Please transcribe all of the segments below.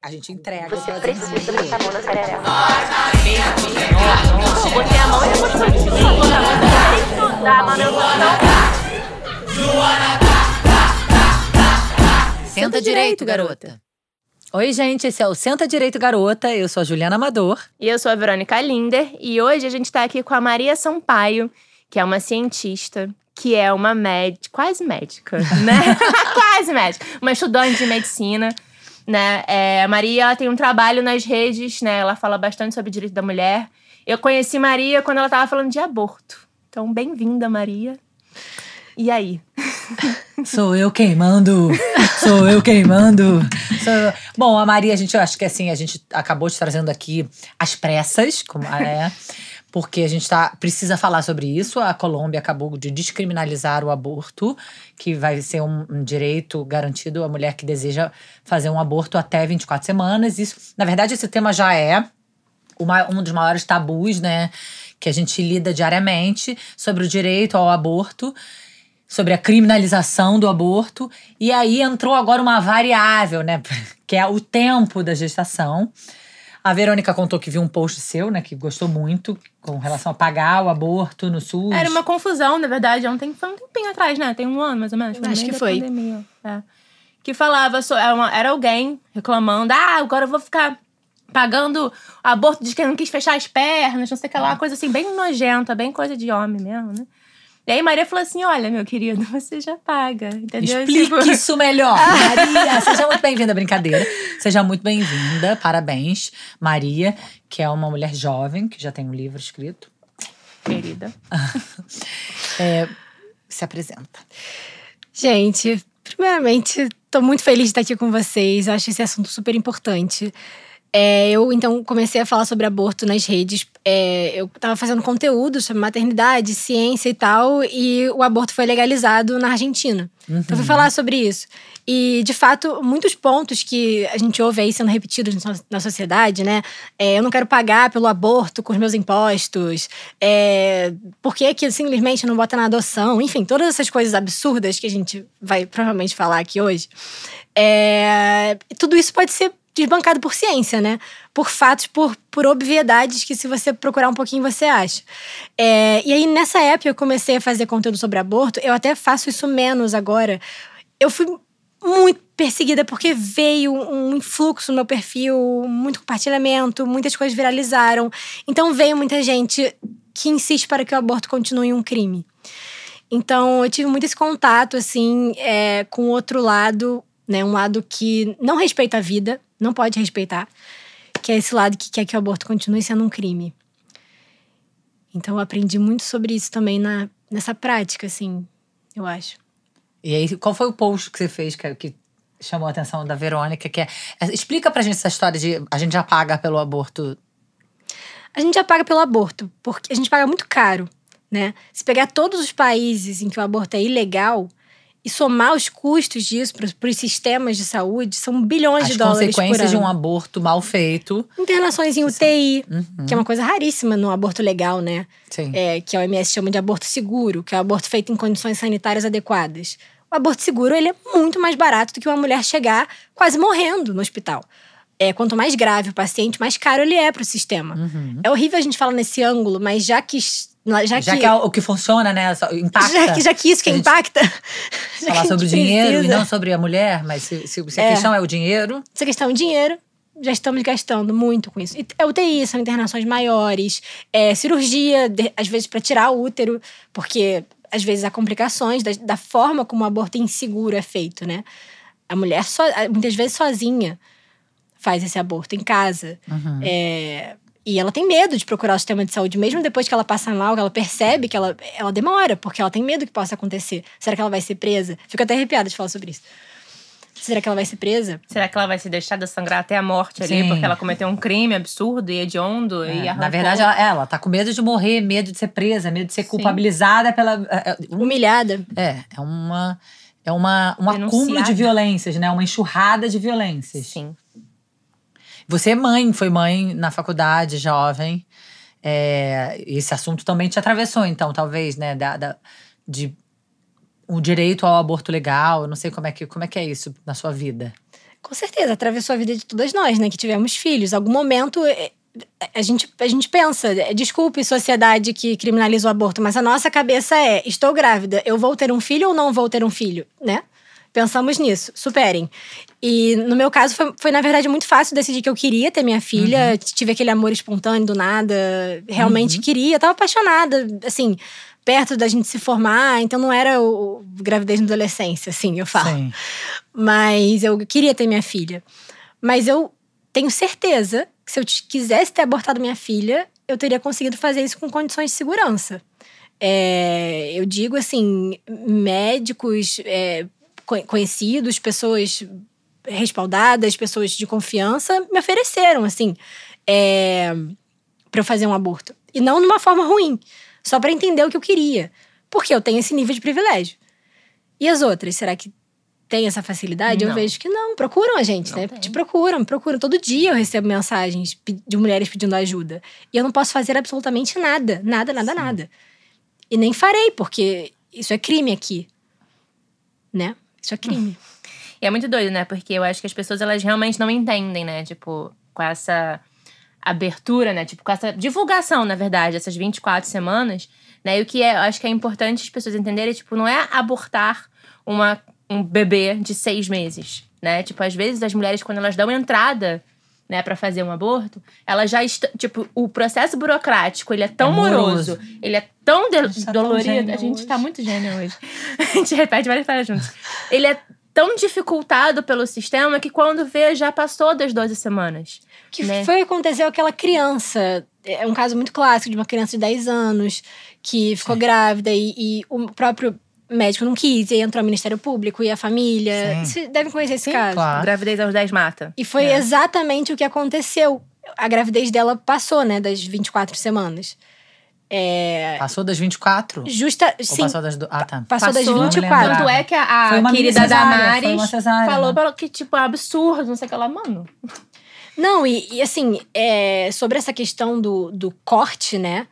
A gente entrega. Você precisa botar a mão na perereba. Botei a mão e depois tem que manutenção. Senta direito, garota. Oi, gente, esse é o Senta Direito Garota. Eu sou a Juliana Amador. E eu sou a Verônica Linder. E hoje a gente tá aqui com a Maria Sampaio, que é uma cientista, que é uma médica, quase médica, né? quase médica. Uma estudante de medicina. Né? É, a Maria ela tem um trabalho nas redes, né? Ela fala bastante sobre direito da mulher. Eu conheci Maria quando ela estava falando de aborto. Então, bem-vinda, Maria. E aí? Sou eu queimando. Sou eu queimando. Sou. Bom, a Maria, a gente eu acho que assim, a gente acabou te trazendo aqui as pressas, como é, porque a gente tá, precisa falar sobre isso. A Colômbia acabou de descriminalizar o aborto, que vai ser um, um direito garantido à mulher que deseja fazer um aborto até 24 semanas. Isso, na verdade, esse tema já é uma, um dos maiores tabus, né? Que a gente lida diariamente sobre o direito ao aborto sobre a criminalização do aborto. E aí entrou agora uma variável, né? Que é o tempo da gestação. A Verônica contou que viu um post seu, né? Que gostou muito com relação a pagar o aborto no SUS. Era uma confusão, na verdade, ontem foi um tempinho atrás, né? Tem um ano, mais ou menos. Acho que foi. pandemia, é. Que falava, so- era, uma- era alguém reclamando, ah, agora eu vou ficar pagando aborto de quem não quis fechar as pernas, não sei o que lá, uma coisa assim, bem nojenta, bem coisa de homem mesmo, né? E aí Maria falou assim: olha, meu querido, você já paga, entendeu? Explique Tipo, isso melhor. Maria, seja muito bem-vinda, brincadeira. Seja muito bem-vinda, parabéns. Maria, que é uma mulher jovem, que já tem um livro escrito. querida. É, se apresenta. Gente, primeiramente, tô muito feliz de estar aqui com vocês. Acho esse assunto super importante. É, eu, então, comecei a falar sobre aborto nas redes. É, eu tava fazendo conteúdo sobre maternidade, ciência e tal, e o aborto foi legalizado na Argentina. Então, eu fui falar sobre isso. E, de fato, muitos pontos que a gente ouve aí sendo repetidos na sociedade, né? É, eu não quero pagar pelo aborto com os meus impostos. É, por que, que simplesmente não bota na adoção? Enfim, todas essas coisas absurdas que a gente vai provavelmente falar aqui hoje. É, tudo isso pode ser desbancado por ciência, né? Por fatos, por, por obviedades que, se você procurar um pouquinho, você acha. É, e aí, nessa época, eu comecei a fazer conteúdo sobre aborto. Eu até faço isso menos agora. Eu fui muito perseguida porque veio um influxo no meu perfil, muito compartilhamento, muitas coisas viralizaram. Então veio muita gente que insiste para que o aborto continue um crime. Então eu tive muito esse contato assim é, com o outro lado, né, um lado que não respeita a vida, não pode respeitar, que é esse lado que quer que o aborto continue sendo um crime. Então eu aprendi muito sobre isso também na, nessa prática, assim, eu acho. E aí, qual foi o post que você fez que, que chamou a atenção da Verônica? Que é, é- explica pra gente essa história de a gente já paga pelo aborto. A gente já paga pelo aborto, porque a gente paga muito caro, né? Se pegar todos os países em que o aborto é ilegal e somar os custos disso para os sistemas de saúde, são bilhões As de dólares por consequências de um ano. aborto mal feito. Internações em UTI, Uhum, que é uma coisa raríssima no aborto legal, né? sim. É, que a OMS chama de aborto seguro, que é o aborto feito em condições sanitárias adequadas. O aborto seguro ele é muito mais barato do que uma mulher chegar quase morrendo no hospital. É, quanto mais grave o paciente, mais caro ele é para o sistema. Uhum. É horrível a gente falar nesse ângulo, mas já que. Já, Já que, que é o que funciona, né? Impacta. já que, já que isso que A impacta. que falar a gente sobre o dinheiro e precisa. não sobre a mulher, mas se, se- se a É. questão é o dinheiro, Essa questão de dinheiro, já estamos gastando muito com isso. E é UTI, são internações maiores, é cirurgia, de- às vezes para tirar o útero, porque às vezes há complicações da, da forma como o aborto inseguro é feito, né? A mulher, so, muitas vezes sozinha, faz esse aborto em casa. Uhum. É, e ela tem medo de procurar o sistema de saúde, mesmo depois que ela passa mal, que ela percebe que ela, ela demora, porque ela tem medo que possa acontecer. Será que ela vai ser presa? Fico até arrepiada de falar sobre isso. Será que ela vai ser presa? Será que ela vai se deixar de sangrar até a morte ali, Sim. porque ela cometeu um crime absurdo e hediondo É, e na verdade, ela, ela tá com medo de morrer, medo de ser presa, medo de ser Sim. culpabilizada pela. é, é, um- Humilhada. É, é uma. É uma, um Denunciada. acúmulo de violências, né? Uma enxurrada de violências. Sim. Você é mãe, foi mãe na faculdade, jovem. É, esse assunto também te atravessou, então, talvez, né? Da, da- de o direito ao aborto legal. Não sei como é que, como é, que é isso na sua vida. Com certeza, atravessou a vida de todas nós, né? Que tivemos filhos. Algum momento é, a gente, a gente pensa, é, desculpe sociedade que criminaliza o aborto, mas a nossa cabeça é: estou grávida, eu vou ter um filho ou não vou ter um filho, né? Pensamos nisso, superem. E no meu caso foi, foi na verdade muito fácil decidir que eu queria ter minha filha, tive aquele amor espontâneo do nada, realmente queria, tava apaixonada, assim, perto da gente se formar, então não era o, o gravidez na adolescência, assim, eu falo. Sim. Mas eu queria ter minha filha. Mas eu tenho certeza que se eu quisesse ter abortado minha filha, eu teria conseguido fazer isso com condições de segurança. É, eu digo assim, médicos é, co- conhecidos, pessoas respaldadas, pessoas de confiança, me ofereceram, assim, é, para eu fazer um aborto. E não numa forma ruim, só para entender o que eu queria. Porque eu tenho esse nível de privilégio. E as outras, será que tem essa facilidade? Eu Não. vejo que não. Procuram a gente, Não né? tem. Te procuram, procuram. Todo dia eu recebo mensagens de mulheres pedindo ajuda. E eu não posso fazer absolutamente nada. Nada, nada, nada. E nem farei, porque isso é crime aqui. Né? Isso é crime. E é muito doido, né? Porque eu acho que as pessoas, elas realmente não entendem, né? Tipo, com essa abertura, né? Tipo, com essa divulgação, na verdade, essas 24 semanas, né? E o que é, eu acho que é importante as pessoas entenderem, tipo, não é abortar uma, um bebê de seis meses, né? Tipo, às vezes as mulheres, quando elas dão entrada, né, para fazer um aborto, elas já estão, tipo, o processo burocrático, ele é tão É moroso, moroso. ele é tão de- A tá dolorido, a gente hoje. tá muito gênio hoje. a gente repete várias palavras juntos. Ele é tão dificultado pelo sistema que quando vê já passou das 12 semanas. Que Né? foi o que aconteceu com aquela criança. É um caso muito clássico de uma criança de 10 anos que ficou grávida e, e o próprio médico não quis, e aí entrou o Ministério Público e a família. Sim. Vocês devem conhecer esse Sim, caso. claro. Gravidez aos 10 mata. E foi É. exatamente o que aconteceu. A gravidez dela passou, né, das 24 semanas. É, Passou das 24? justa, Ou sim, passou das. do- Ah, tá. passou, das Não me 24. lembrava. Tanto é que a, a querida cesárea, Damares falou né? pra- que, tipo, é absurdo, não sei o que lá. Mano, Não, e, e assim, é, sobre essa questão do, do corte, né?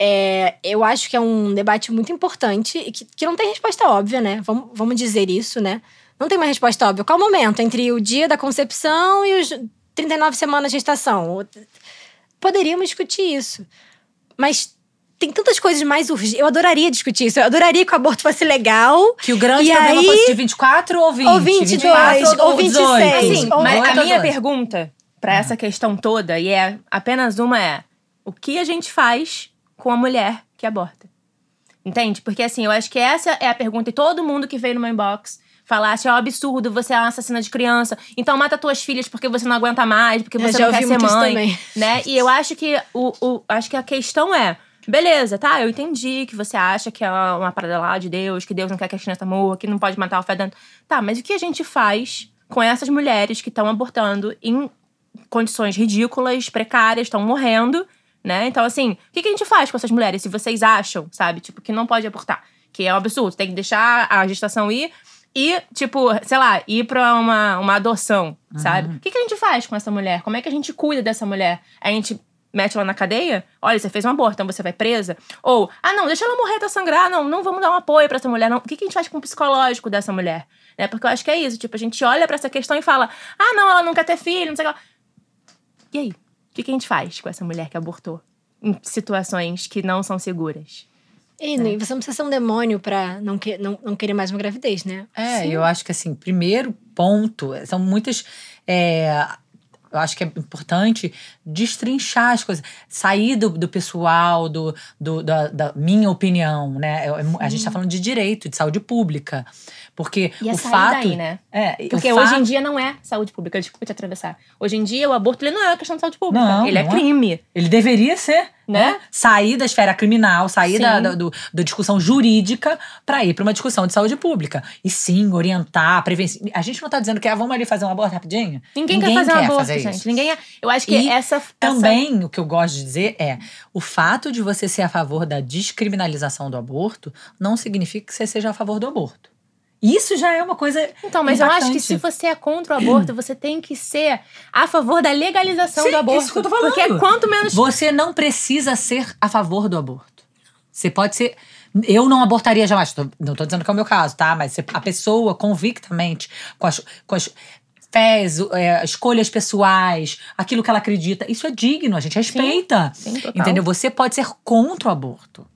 é, eu acho que é um debate muito importante e que, que não tem resposta óbvia, né? Vamos, vamos dizer isso, né? Não tem uma resposta óbvia. Qual o momento entre o dia da concepção e os 39 semanas de gestação? Poderíamos discutir isso. Mas tem tantas coisas mais urgentes. Eu adoraria discutir isso. Eu adoraria que o aborto fosse legal. Que o grande E problema aí- fosse de 24 ou 20? Ou 22, ou 26. Assim, Ou- mas oito a ou minha pergunta pra essa questão toda, e é apenas uma, é: o que a gente faz com a mulher que aborta? Entende? Porque assim, eu acho que essa é a pergunta, e todo mundo que veio no meu inbox falasse: é um absurdo, você é uma assassina de criança, então mata tuas filhas porque você não aguenta mais, porque Eu você já não quer ouvi ser mãe. também. Né? E eu acho que o, o- acho que a questão é. Beleza, tá? Eu entendi que você acha que é uma parada lá de Deus, que Deus não quer que a criança morra, que não pode matar o fedendo. Tá, mas o que a gente faz com essas mulheres que estão abortando em condições ridículas, precárias, estão morrendo, né? Então, assim, o que que a gente faz com essas mulheres? Se vocês acham, sabe, tipo, que não pode abortar, que é um absurdo, tem que deixar a gestação ir e, tipo, sei lá, ir pra uma, uma adoção, sabe? O que, que a gente faz com essa mulher? Como é que a gente cuida dessa mulher? A gente mete ela na cadeia? Olha, você fez um aborto, então você vai presa? Ou, ah, não, deixa ela morrer até sangrar, não, não vamos dar um apoio pra essa mulher, não. O que, que a gente faz com o psicológico dessa mulher? Né? Porque eu acho que é isso, tipo, a gente olha pra essa questão e fala, ah, não, ela não quer ter filho, não sei o que lá. E aí? O que, que a gente faz com essa mulher que abortou? Em situações que não são seguras. E e você não precisa ser um demônio pra não, que, não, não querer mais uma gravidez, né? É, eu acho que assim, primeiro ponto, são muitas. é, eu acho que é importante destrinchar as coisas, sair do, do pessoal, do, do- da, da minha opinião, né? É- é A gente tá falando de direito, de saúde pública. Porque E é o sair fato. daí, né? É, Porque fato- hoje em dia não é saúde pública, desculpa te atravessar. Hoje em dia o aborto ele não é uma questão de saúde pública, Não, ele é não é. crime. Ele deveria ser, Né? né? Sair da esfera criminal, sair da, da, do- da discussão jurídica para ir para uma discussão de saúde pública. E sim, orientar, prevenir. A gente não tá dizendo que ah, vamos ali fazer um aborto rapidinho. Ninguém, quer fazer um aborto, fazer gente. isso. Ninguém é... Eu acho que E essa, essa- Também, o que eu gosto de dizer é: o fato de você ser a favor da descriminalização do aborto não significa que você seja a favor do aborto. Isso já é uma coisa. Então, mas eu acho que impactante. se você é contra o aborto, você tem que ser a favor da legalização Sim, do aborto. isso que eu tô falando. Porque quanto menos. Você não precisa ser a favor do aborto. Você pode ser. Eu não abortaria jamais. Não tô dizendo que é o meu caso, tá? Mas a pessoa convictamente, com as, com as fés, é, escolhas pessoais, aquilo que ela acredita. Isso é digno, a gente respeita. Sim, total. Entendeu? Você pode ser contra o aborto.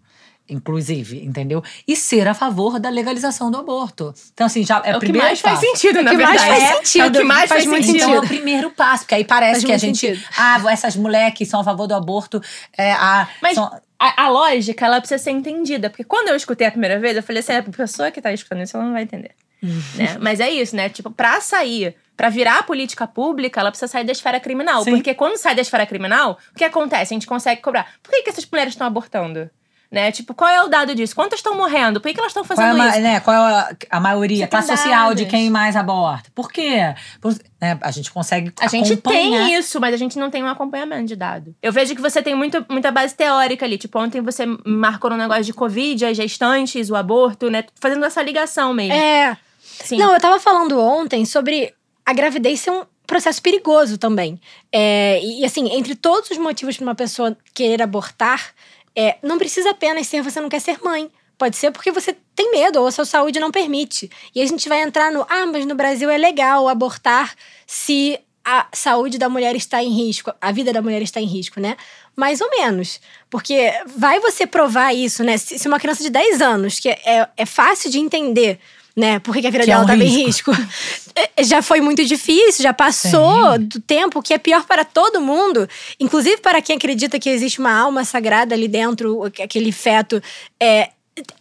Inclusive, entendeu? E ser a favor da legalização do aborto. Então, assim, já é, É o que primeiro mais faz passo. sentido, na que mais verdade. faz É, sentido, É o que mais faz faz, muito sentido. Então é o primeiro passo, porque aí parece Faz que a gente. sentido. Ah, essas mulheres que são a favor do aborto. É, a, Mas são- a, a lógica, ela precisa ser entendida. Porque quando eu escutei a primeira vez, eu falei assim, a pessoa que tá escutando isso, ela não vai entender. né? Mas é isso, né? Tipo, pra sair, pra virar política pública, ela precisa sair da esfera criminal. Sim. Porque quando sai da esfera criminal, o que acontece? A gente consegue cobrar. Por que, que essas mulheres estão abortando? Né? Tipo, qual é o dado disso? Quantas estão morrendo? Por que, que elas estão qual é, a, fazendo isso? né, qual é a, a maioria, classe tem social de dados. quem mais aborta? Por quê? Por- né, a gente consegue. A gente tem isso, mas a gente não tem um acompanhamento de dado. Eu vejo que você tem muito, muita base teórica ali. Tipo, ontem você marcou no negócio de Covid, as gestantes, o aborto, né? Fazendo essa ligação mesmo. É. Sim. Não, eu tava falando ontem sobre a gravidez ser um processo perigoso também. É, e, assim, entre todos os motivos para uma pessoa querer abortar, é, não precisa apenas ser você não quer ser mãe. Pode ser porque você tem medo ou a sua saúde não permite. E a gente vai entrar no, ah, mas no Brasil é legal abortar se a saúde da mulher está em risco, a vida da mulher está em risco, né? Mais ou menos. Porque vai você provar isso, né? Se, se uma criança de 10 anos, que é, é fácil de entender, né? Por que a vida Que é dela um tá em risco. risco. É, já foi muito difícil, já passou do tempo, que é pior para todo mundo, inclusive para quem acredita que existe uma alma sagrada ali dentro, aquele feto. É,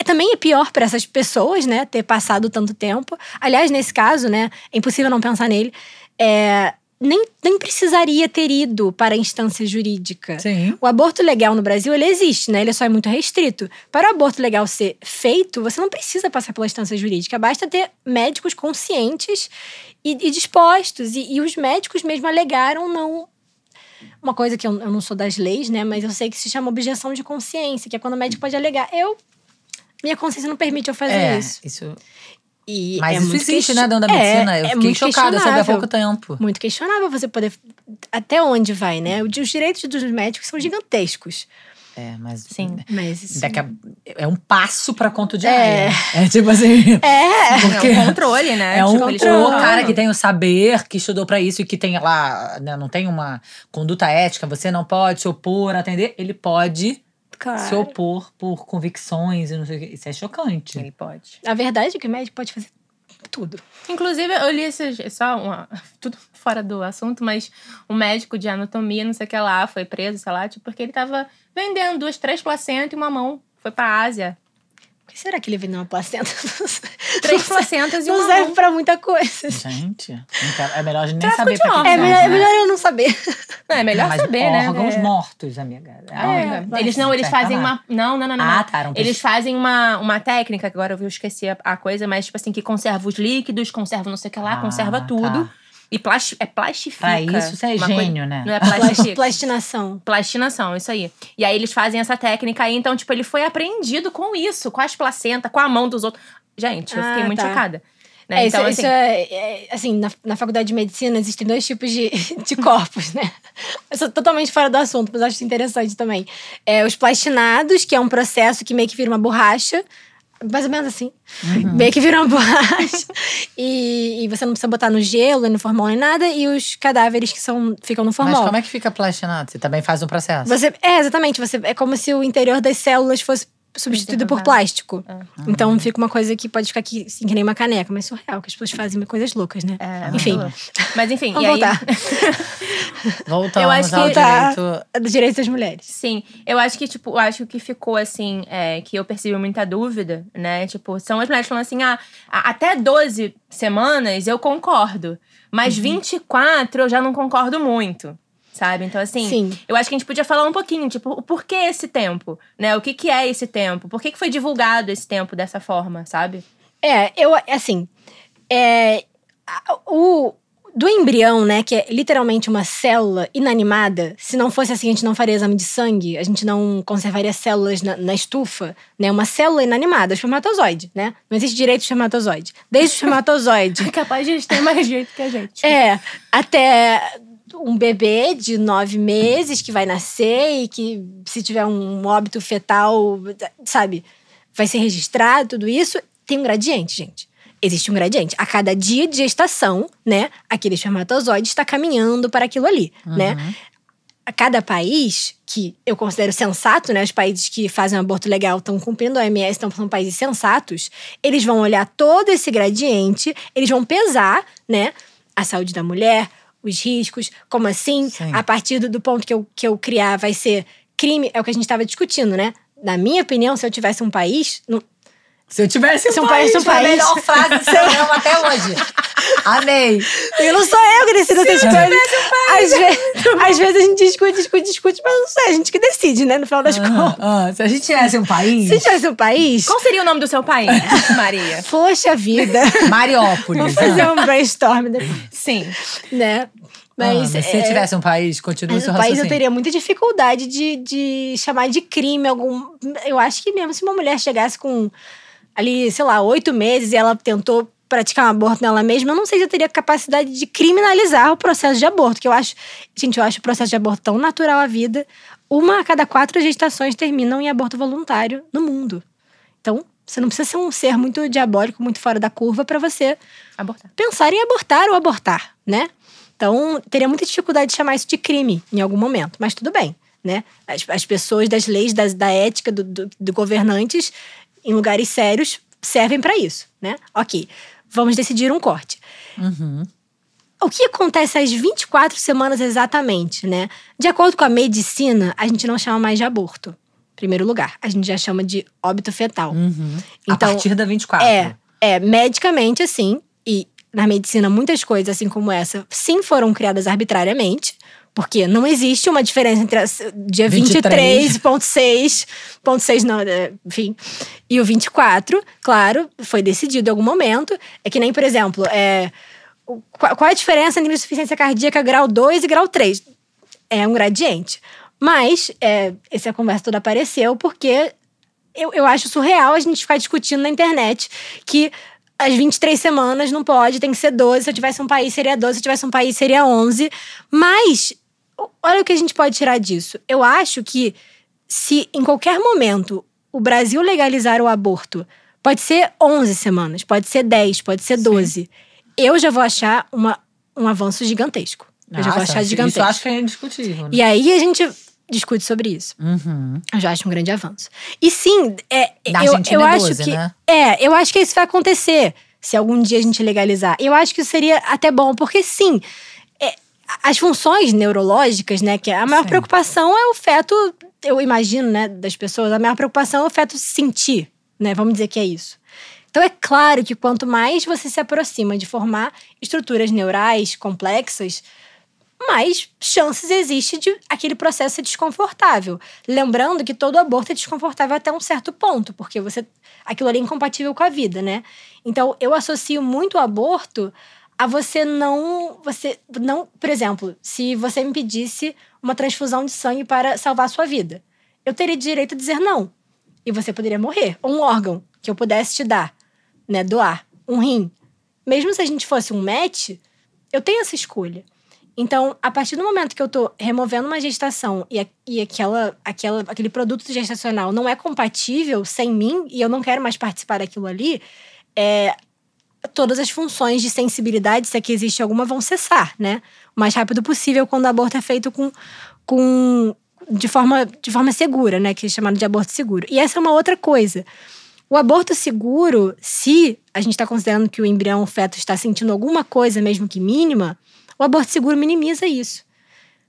também é pior para essas pessoas, né? Ter passado tanto tempo. Aliás, nesse caso, né? É impossível não pensar nele. É, nem, nem precisaria ter ido para a instância jurídica. Sim. O aborto legal no Brasil, ele existe, né? Ele só é muito restrito. Para o aborto legal ser feito, você não precisa passar pela instância jurídica. Basta ter médicos conscientes e, e dispostos. E, e os médicos mesmo alegaram não... Uma coisa que eu, eu não sou das leis, né? Mas eu sei que se chama objeção de consciência, que é quando o médico pode alegar. Eu... Minha consciência não permite eu fazer É, isso. isso. E Mas é isso muito existe, né, dentro da É, medicina. eu é fiquei muito chocada, eu soube há pouco tempo. Muito questionável você poder. Até onde vai, né? Os direitos dos médicos são gigantescos. É, mas. Sim. Mas isso. Daqui a- é um passo pra conto de É. É tipo assim. É! Porque É um controle, né? É um Tipo, eles o cara que tem o saber, que estudou pra isso e que tem lá, né, não tem uma conduta ética, você não pode se opor, atender, ele pode se Claro. opor por convicções e não sei o que. Isso é chocante. Ele pode. A verdade é que o médico pode fazer tudo. Inclusive, eu li esses, só uma, tudo fora do assunto, mas um médico de anatomia, não sei o que lá, foi preso, sei lá, tipo, porque ele tava vendendo duas, três placentas e uma mão. Foi pra Ásia. Que será que ele vendeu uma placenta? Três placentas e Não uma serve mão. pra muita coisa. Gente, não quero- é melhor a gente nem Tráfico saber pra quem É serve, melhor, é né? melhor eu não saber. Não, é melhor Mas saber, né? órgãos É. mortos, amiga. É, eles não, eles fazem uma. Não, não, não, não. Ah, não. tá, eram Eles fazem uma, uma técnica, que agora eu esqueci a, a coisa, mas tipo assim, que conserva os líquidos, conserva não sei o que lá, Ah, conserva tudo. tá. E plasti é plastifica. Pra isso, você é coisa- gênio, né? Não é Plasti- plastifica. Plastinação. Plastinação, isso aí. E aí eles fazem essa técnica aí, então, tipo, ele foi apreendido com isso, com as placentas, com a mão dos outros. Gente, eu fiquei Ah, muito tá. chocada. Né? É, então, isso, assim, isso é, é, assim, na, na faculdade de medicina existem dois tipos de, de corpos, né? Eu sou totalmente fora do assunto, mas acho isso interessante também. É, os plastinados, que é um processo que meio que vira uma borracha. Mais ou menos assim. Uhum. Meio que vira uma borracha. E, e você não precisa botar no gelo, no formol nem nada. E os cadáveres que são, ficam no formol. Mas como é que fica plastinado? Você também faz um processo? Você, é, exatamente. Você, é como se o interior das células fosse substituído por plástico. É. Então fica uma coisa que pode ficar aqui, assim, que nem uma caneca, mas surreal, que as pessoas fazem coisas loucas, né? é, Enfim. muito louco. Mas enfim, Vamos e aí. voltar. Voltamos Eu acho que- ao direito. É dos direitos das mulheres. Sim, eu acho que, tipo, eu acho que o que ficou assim, é, que eu percebi muita dúvida, né? Tipo, são as mulheres falando assim: ah, até 12 semanas eu concordo, mas Uhum. 24 eu já não concordo muito. Sabe? Então, assim, Sim. eu acho que a gente podia falar um pouquinho, tipo, o porquê esse tempo, né? O que, que é esse tempo? Por que, que foi divulgado esse tempo dessa forma, sabe? É, eu, assim, é, o do embrião, né, que é literalmente uma célula inanimada, se não fosse assim, a gente não faria exame de sangue, a gente não conservaria células na, na estufa, né, uma célula inanimada, o espermatozoide, né, não existe direito de espermatozoide. Desde o espermatozoide É capaz de eles terem mais jeito que a gente. É, até um bebê de nove meses que vai nascer e que, se tiver um óbito fetal, sabe, vai ser registrado, tudo isso. Tem um gradiente, gente. existe um gradiente. A cada dia de gestação, né, aquele espermatozoide está caminhando para aquilo ali, né? A cada país que eu considero sensato, né, os países que fazem um aborto legal estão cumprindo a OMS, então são países sensatos, eles vão olhar todo esse gradiente, eles vão pesar, né, a saúde da mulher, os riscos, como assim, Sim. a partir do, do ponto que eu, que eu criar vai ser crime, é o que a gente estava discutindo, né? Na minha opinião, se eu tivesse um país, não- Se eu tivesse um Se um país, país, um foi a país. melhor frase do programa até hoje. Amei. E não sou eu que decido essas coisas. Às, ve- às vezes a gente discute, discute, discute, mas não sei, a gente que decide, né? No final das contas. Ah, ah, se a gente tivesse um país, Se tivesse um país, Qual seria o nome do seu país, Maria? poxa vida. Mariópolis. Vamos fazer ah. um brainstorm depois, Sim. né? Mas, Ah, se é, tivesse um país, continua o mas seu país eu teria muita dificuldade de, de chamar de crime algum. Eu acho que mesmo se uma mulher chegasse com ali, sei lá, oito meses e ela tentou praticar um aborto nela mesma, eu não sei se eu teria capacidade de criminalizar o processo de aborto, que eu acho, gente, eu acho o processo de aborto tão natural à vida. Uma a cada quatro gestações terminam em aborto voluntário no mundo. Então, você não precisa ser um ser muito diabólico, muito fora da curva para você Abortar. pensar em abortar ou abortar, né? Então, teria muita dificuldade de chamar isso de crime em algum momento, mas tudo bem, né? As, as pessoas das leis, das, da ética do, do, do governantes, em lugares sérios, servem para isso, né? Ok, vamos decidir um corte. Uhum. O que acontece às 24 semanas exatamente, né? De acordo com a medicina, a gente não chama mais de aborto. Em primeiro lugar, a gente já chama de óbito fetal. Uhum. a Então, partir da 24. É, é, medicamente, assim, e na medicina, muitas coisas, assim como essa, sim foram criadas arbitrariamente. Porque não existe uma diferença entre a, dia 23. 23.6, ponto 6 não, é, enfim, e o 24, claro, foi decidido em algum momento. É que nem, por exemplo, é, qual, é a diferença entre insuficiência cardíaca grau 2 e grau 3? É um gradiente. Mas é, essa conversa toda apareceu porque eu, eu acho surreal a gente ficar discutindo na internet que as 23 semanas não pode, tem que ser 12. Se eu tivesse um país, seria 12. Se eu tivesse um país, seria 11. Mas, olha o que a gente pode tirar disso. Eu acho que se em qualquer momento o Brasil legalizar o aborto, pode ser 11 semanas, pode ser 10, pode ser 12. Eu já vou achar uma, um avanço gigantesco. Eu já vou Nossa, achar gigantesco. Isso eu acho que é indiscutível. Né? E aí a gente discute sobre isso. Uhum. Eu já acho um grande avanço. E sim, é, eu, eu é acho 12, que. né? É, eu acho que isso vai acontecer se algum dia a gente legalizar. Eu acho que isso seria até bom, porque sim, as funções neurológicas, né? Que a maior Sim. preocupação é o feto, eu imagino, né, das pessoas, a maior preocupação é o feto sentir, né? Vamos dizer que é isso. Então é claro que quanto mais você se aproxima de formar estruturas neurais complexas, mais chances existe de aquele processo ser desconfortável. Lembrando que todo aborto é desconfortável até um certo ponto, porque você aquilo ali é incompatível com a vida, né? Então eu associo muito o aborto a você não, você não, por exemplo, se você me pedisse uma transfusão de sangue para salvar a sua vida, eu teria direito a dizer não. E você poderia morrer, ou um órgão que eu pudesse te dar, né, doar, um rim. Mesmo se a gente fosse um match, eu tenho essa escolha. Então, a partir do momento que eu tô removendo uma gestação e, a- e aquela, aquela, aquele produto gestacional não é compatível sem mim e eu não quero mais participar daquilo ali, é, todas as funções de sensibilidade, se é que existe alguma, vão cessar, né? O mais rápido possível quando o aborto é feito com, com de, forma, de forma segura, né? Que é chamado de aborto seguro. E essa é uma outra coisa. O aborto seguro, se a gente está considerando que o embrião, o feto, está sentindo alguma coisa, mesmo que mínima, o aborto seguro minimiza isso.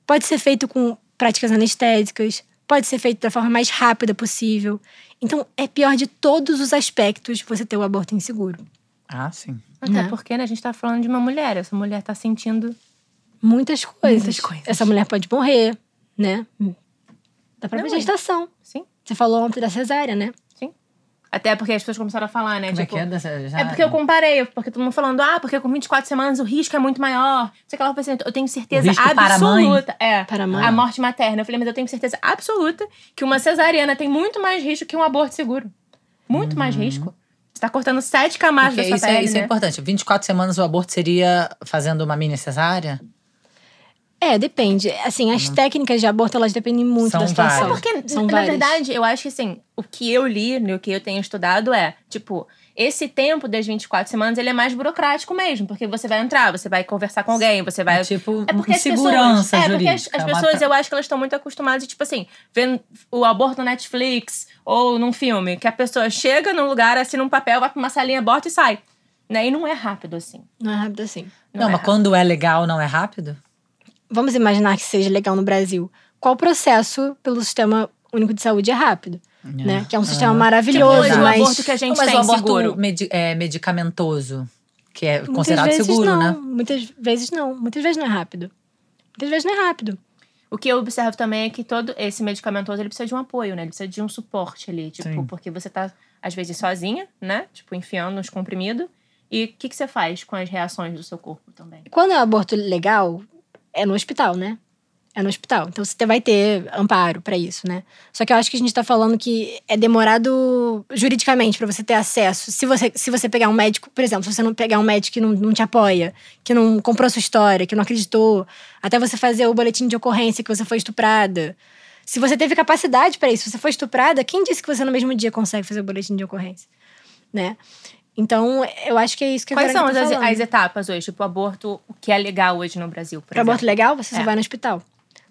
Pode ser feito com práticas anestésicas, pode ser feito da forma mais rápida possível. Então, é pior de todos os aspectos você ter o aborto inseguro. Ah, sim. Até Né? porque né, a gente tá falando de uma mulher. Essa mulher tá sentindo. Muitas coisas. Muitas coisas. Essa mulher pode morrer, né? Da própria Não, é. gestação. Sim, Você falou ontem da cesárea, né? sim. Até porque as pessoas começaram a falar, né? Como é tipo, que é? Dessa, já... É porque eu comparei, porque todo mundo falando, ah, porque com 24 semanas o risco é muito maior. O que eu pensei, eu tenho certeza risco para a mãe? absoluta. É, Para a mãe. a morte materna. Eu falei, mas eu tenho certeza absoluta que uma cesariana tem muito mais risco que um aborto seguro. Muito mais risco. Tá cortando sete camadas Porque da isso, sua é, pele, isso é né? importante. 24 semanas o aborto seria fazendo uma mini cesárea? É, depende. Assim, as técnicas de aborto, elas dependem muito São da situação. várias. Porque, São na várias. verdade, eu acho que assim, o que eu li, né, o que eu tenho estudado é, tipo, esse tempo das 24 semanas, ele é mais burocrático mesmo, porque você vai entrar, você vai conversar com alguém, você vai É tipo É porque as segurança pessoas, É, porque as, as uma pessoas, eu acho que elas estão muito acostumadas, tipo assim, vendo o aborto no Netflix ou num filme, que a pessoa chega num lugar, assina um papel, vai pra uma salinha, aborta e sai. Né? E não é rápido assim. Não é rápido assim. Não, é mas quando é legal, não é rápido? Vamos imaginar que seja legal no Brasil. Qual processo pelo Sistema Único de Saúde é rápido? Né? Que é um sistema Aham. maravilhoso, Tipo, o mas... aborto que a gente mas tem o aborto seguro. medi- é, medicamentoso, que é Muitas considerado vezes seguro, não, né? Muitas vezes não. Muitas vezes não é rápido. Muitas vezes não é rápido. O que eu observo também é que todo esse medicamentoso ele precisa de um apoio, né? Ele precisa de um suporte ali. Tipo, Sim. porque você tá, às vezes, sozinha, né? Tipo, enfiando nos comprimidos. E o que, que você faz com as reações do seu corpo também? Quando é um aborto legal, é no hospital, né? É no hospital. Então você vai ter amparo pra isso, né? Só que eu acho que a gente tá falando que é demorado juridicamente pra você ter acesso. Se você, se você pegar um médico, por exemplo, se você não pegar um médico que não, não te apoia, que não comprou sua história, que não acreditou, até você fazer o boletim de ocorrência que você foi estuprada. Se você teve capacidade pra isso, se você foi estuprada, quem disse que você no mesmo dia consegue fazer o boletim de ocorrência? Né? Então, eu acho que é isso que Quais são as, tá falando. as etapas hoje? Tipo, o aborto, o que é legal hoje no Brasil, por Pra exemplo? aborto legal, você É. só vai no hospital.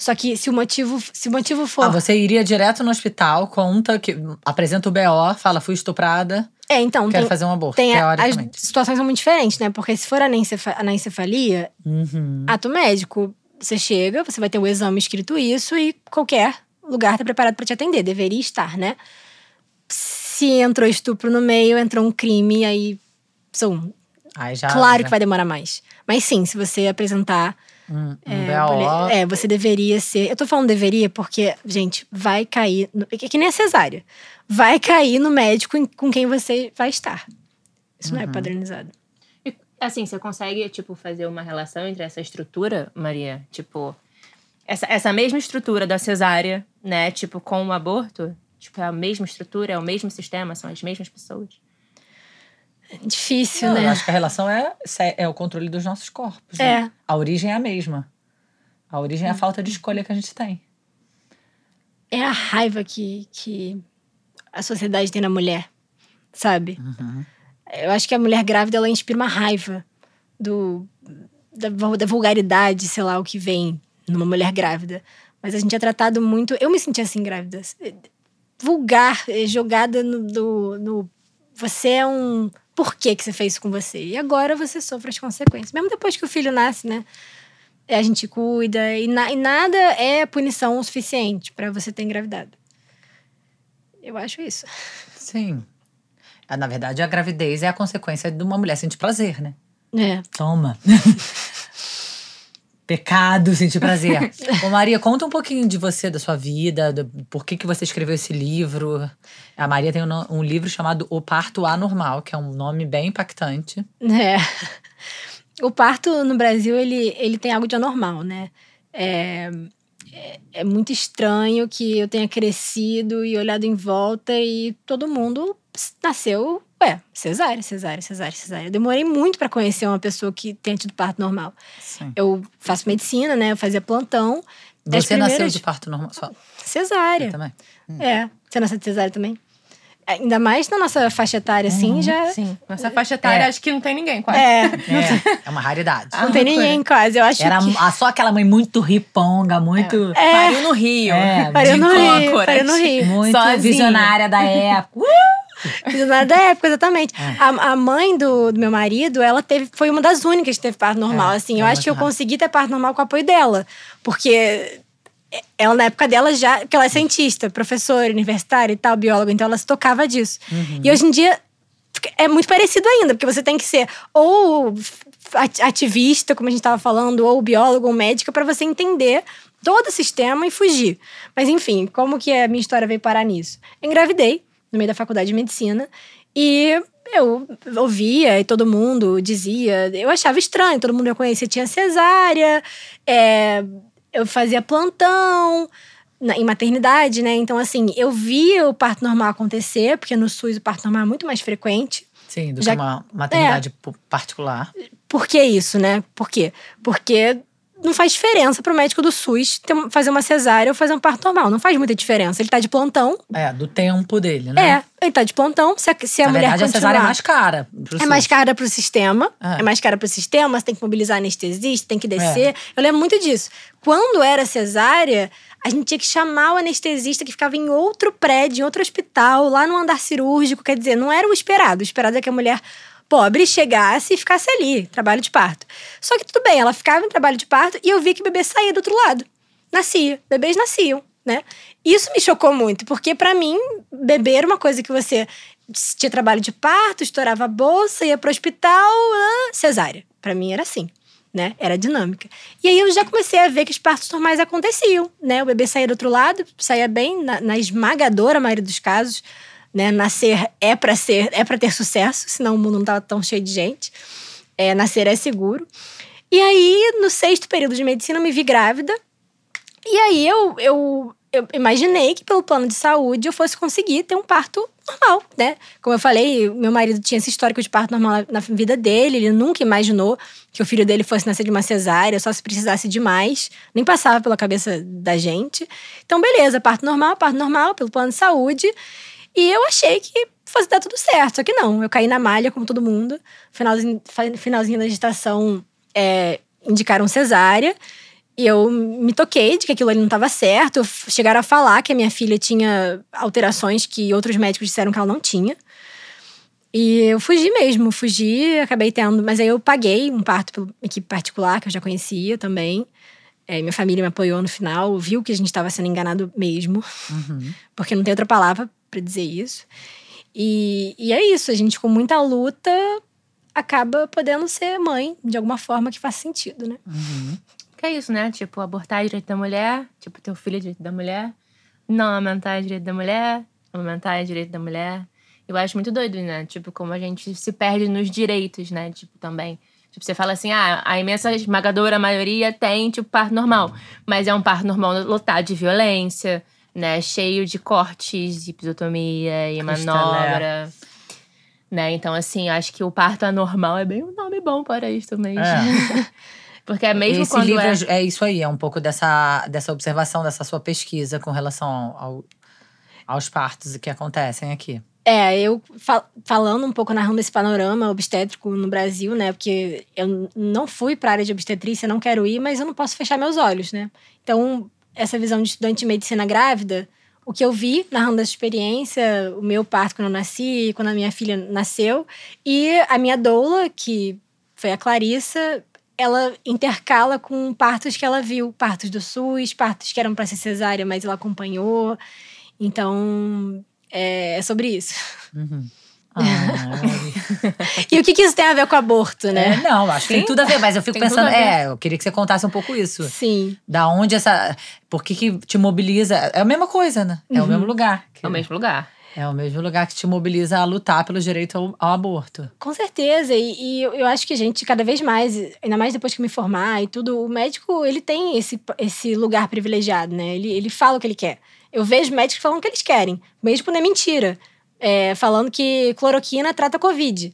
Só que se o motivo, se o motivo for. Ah, você iria direto no hospital, conta, que apresenta o BO, fala, fui estuprada, É, então, quero tem, fazer um aborto, tem a- as situações são muito diferentes, né? Porque se for anencefa- anencefalia, Uhum. ato médico, você chega, você vai ter o exame escrito isso e qualquer lugar tá preparado pra te atender. Deveria estar, né? Se entrou estupro no meio, entrou um crime, aí. São, Aí já, claro já- que vai demorar mais. Mas sim, se você apresentar Um, um É, bole- é, você deveria ser. Eu tô falando deveria porque, gente, vai cair. No, é que nem a cesárea. Vai cair no médico em- com quem você vai estar. Isso não é padronizado. E, assim, você consegue, tipo, fazer uma relação entre essa estrutura, Maria? Tipo, essa, essa mesma estrutura da cesárea, né? Tipo, com o aborto? Tipo, é a mesma estrutura, é o mesmo sistema, são as mesmas pessoas? Difícil, Não, né? Eu acho que a relação é, é o controle dos nossos corpos. É. né? A origem é a mesma. A origem é a falta de escolha que a gente tem. É a raiva que, que a sociedade tem na mulher, sabe? Uhum. Eu acho que a mulher grávida, ela inspira uma raiva do, da, da vulgaridade, sei lá, o que vem numa mulher grávida. Mas a gente é tratado muito. Eu me senti assim grávida. Vulgar, eh, jogada no, do- no. Você é um. Por que, que você fez isso com você? E agora você sofre as consequências. Mesmo depois que o filho nasce, né? Eh, A gente cuida. E, na- e nada é punição o suficiente pra você ter engravidado. Eu acho isso. Sim. Ah, Na verdade, a gravidez é a consequência de uma mulher sentir prazer, né? É. Toma. Pecado sentir prazer. Ô Maria, conta um pouquinho de você, da sua vida, do, por que, que você escreveu esse livro. A Maria tem um, um livro chamado O Parto Anormal, que é um nome bem impactante. É. O parto no Brasil, ele, ele tem algo de anormal, né? É, é, é muito estranho que eu tenha crescido e olhado em volta e todo mundo nasceu, ué, cesárea, cesárea, cesárea, cesárea. Eu demorei muito pra conhecer uma pessoa que tenha tido parto normal. Sim. Eu faço medicina, né? Eu fazia plantão. Você nasceu primeiras- de parto normal? Só, Cesárea. também? É. Você nasceu de cesárea também? Ainda mais na nossa faixa etária, assim, já. Sim. Nessa faixa etária, É. acho que não tem ninguém quase. É. É, é uma raridade. Ah, Não tem ninguém quase. Eu acho Era que. a- só aquela mãe muito riponga, muito, É. Pariu no Rio. É, Pariu de no Rio, pariu no Rio. muito Sozinha. visionária da época. Visionária da época, exatamente. É. A, a mãe do, do meu marido, ela teve, foi uma das únicas que teve parto normal. É, assim, eu é acho que eu consegui ter parto normal com o apoio dela. Porque ela, na época dela, já. Porque ela é cientista, professora, universitária e tal, bióloga, então ela se tocava disso. Uhum. E hoje em dia é muito parecido ainda, porque você tem que ser ou ati- ativista, como a gente estava falando, ou biólogo ou médica, para você entender todo o sistema e fugir. Mas enfim, como que a minha história veio parar nisso? Engravidei no meio da faculdade de medicina e eu ouvia e todo mundo dizia, eu achava estranho, todo mundo eu conhecia tinha cesárea, é, eu fazia plantão na- em maternidade, né? Então, assim, eu via o parto normal acontecer, porque no SUS o parto normal é muito mais frequente. Sim, do Já- que uma maternidade pu- particular. Por que isso, né? Por quê? Porque não faz diferença pro médico do SUS ter fazer uma cesárea ou fazer um parto normal. Não faz muita diferença. Ele tá de plantão. É, do tempo dele, né? É, ele tá de plantão. Se a, se a Na mulher verdade, a continuar, cesárea é mais cara. pro é SUS. mais cara pro sistema. Ah. É mais cara pro sistema, você tem que mobilizar anestesista, tem que descer. Eu lembro muito disso. Quando era cesárea, a gente tinha que chamar o anestesista que ficava em outro prédio, em outro hospital, lá no andar cirúrgico. Quer dizer, não era o esperado. O esperado é que a mulher pobre chegasse e ficasse ali, trabalho de parto. Só que tudo bem, ela ficava em trabalho de parto e eu vi que o bebê saía do outro lado. Nascia. Bebês nasciam, né? Isso me chocou muito, porque pra mim, bebê era uma coisa que você tinha trabalho de parto, estourava a bolsa, ia pro hospital, cesárea. Pra mim era assim, né? Era dinâmica. E aí eu já comecei a ver que os partos normais aconteciam, né? O bebê saía do outro lado, saía bem, na, na esmagadora maioria dos casos, né? Nascer é pra ser, é para ter sucesso, senão o mundo não tava tão cheio de gente. É, nascer é seguro. E aí, no sexto período de medicina, eu me vi grávida. E aí eu, eu, eu imaginei que pelo plano de saúde eu fosse conseguir ter um parto normal, né? Como eu falei, meu marido tinha esse histórico de parto normal na vida dele, ele nunca imaginou que o filho dele fosse nascer de uma cesárea, só se precisasse demais, nem passava pela cabeça da gente. Então, beleza, parto normal, parto normal, pelo plano de saúde. E eu achei que fosse dar tudo certo, só que não, eu caí na malha, como todo mundo. Finalzinho, finalzinho da gestação, é, indicaram cesárea. E eu me toquei de que aquilo ali não estava certo. Chegaram a falar que a minha filha tinha alterações que outros médicos disseram que ela não tinha. E eu fugi mesmo, fugi, acabei tendo. Mas aí eu paguei um parto pela equipe particular, que eu já conhecia também. É, minha família me apoiou no final, viu que a gente estava sendo enganado mesmo, Uhum. porque não tem outra palavra para dizer isso. E, e é isso, a gente com muita luta acaba podendo ser mãe de alguma forma que faça sentido, né? Uhum. Que é isso, né? Tipo, abortar é direito da mulher, tipo, ter um filho é direito da mulher, não amamentar é direito da mulher, amamentar é direito da mulher. Eu acho muito doido, né? Tipo, como a gente se perde nos direitos, né? Tipo, também. Tipo, você fala assim, ah, a imensa esmagadora maioria tem, tipo, parto normal. Mas é um parto normal lotado de violência, né? Cheio de cortes, de episiotomia e manobra. Né? Então, assim, acho que o parto anormal é bem um nome bom para isso mesmo. É. Porque é mesmo Esse quando livro é... é... é isso aí, é um pouco dessa, dessa observação, dessa sua pesquisa com relação ao, aos partos que acontecem aqui. É, eu fal- falando um pouco, narrando esse panorama obstétrico no Brasil, né? Porque eu não fui para a área de obstetrícia, não quero ir, mas eu não posso fechar meus olhos, né? Então, essa visão de estudante de medicina grávida, o que eu vi narrando essa experiência, o meu parto quando eu nasci, quando a minha filha nasceu, e a minha doula, que foi a Clarissa, ela intercala com partos que ela viu, partos do SUS, partos que eram para ser cesárea, mas ela acompanhou. Então, é, é sobre isso. Uhum. Ah, E o que, que isso tem a ver com aborto, é, né? não, acho que tem tudo a ver, mas eu fico Tem pensando, é, eu queria que você contasse um pouco isso. Sim. Da onde essa. Por que, que te mobiliza? É a mesma coisa, né? É o mesmo lugar. que- É o mesmo lugar. É o mesmo lugar que te mobiliza a lutar pelo direito ao, ao aborto. Com certeza. E, e eu acho que a gente, cada vez mais, ainda mais depois que me formar e tudo, o médico, ele tem esse, esse lugar privilegiado, né? Ele, ele fala o que ele quer. Eu vejo médicos falando o que eles querem, mesmo quando é mentira. É, falando que cloroquina trata Covid.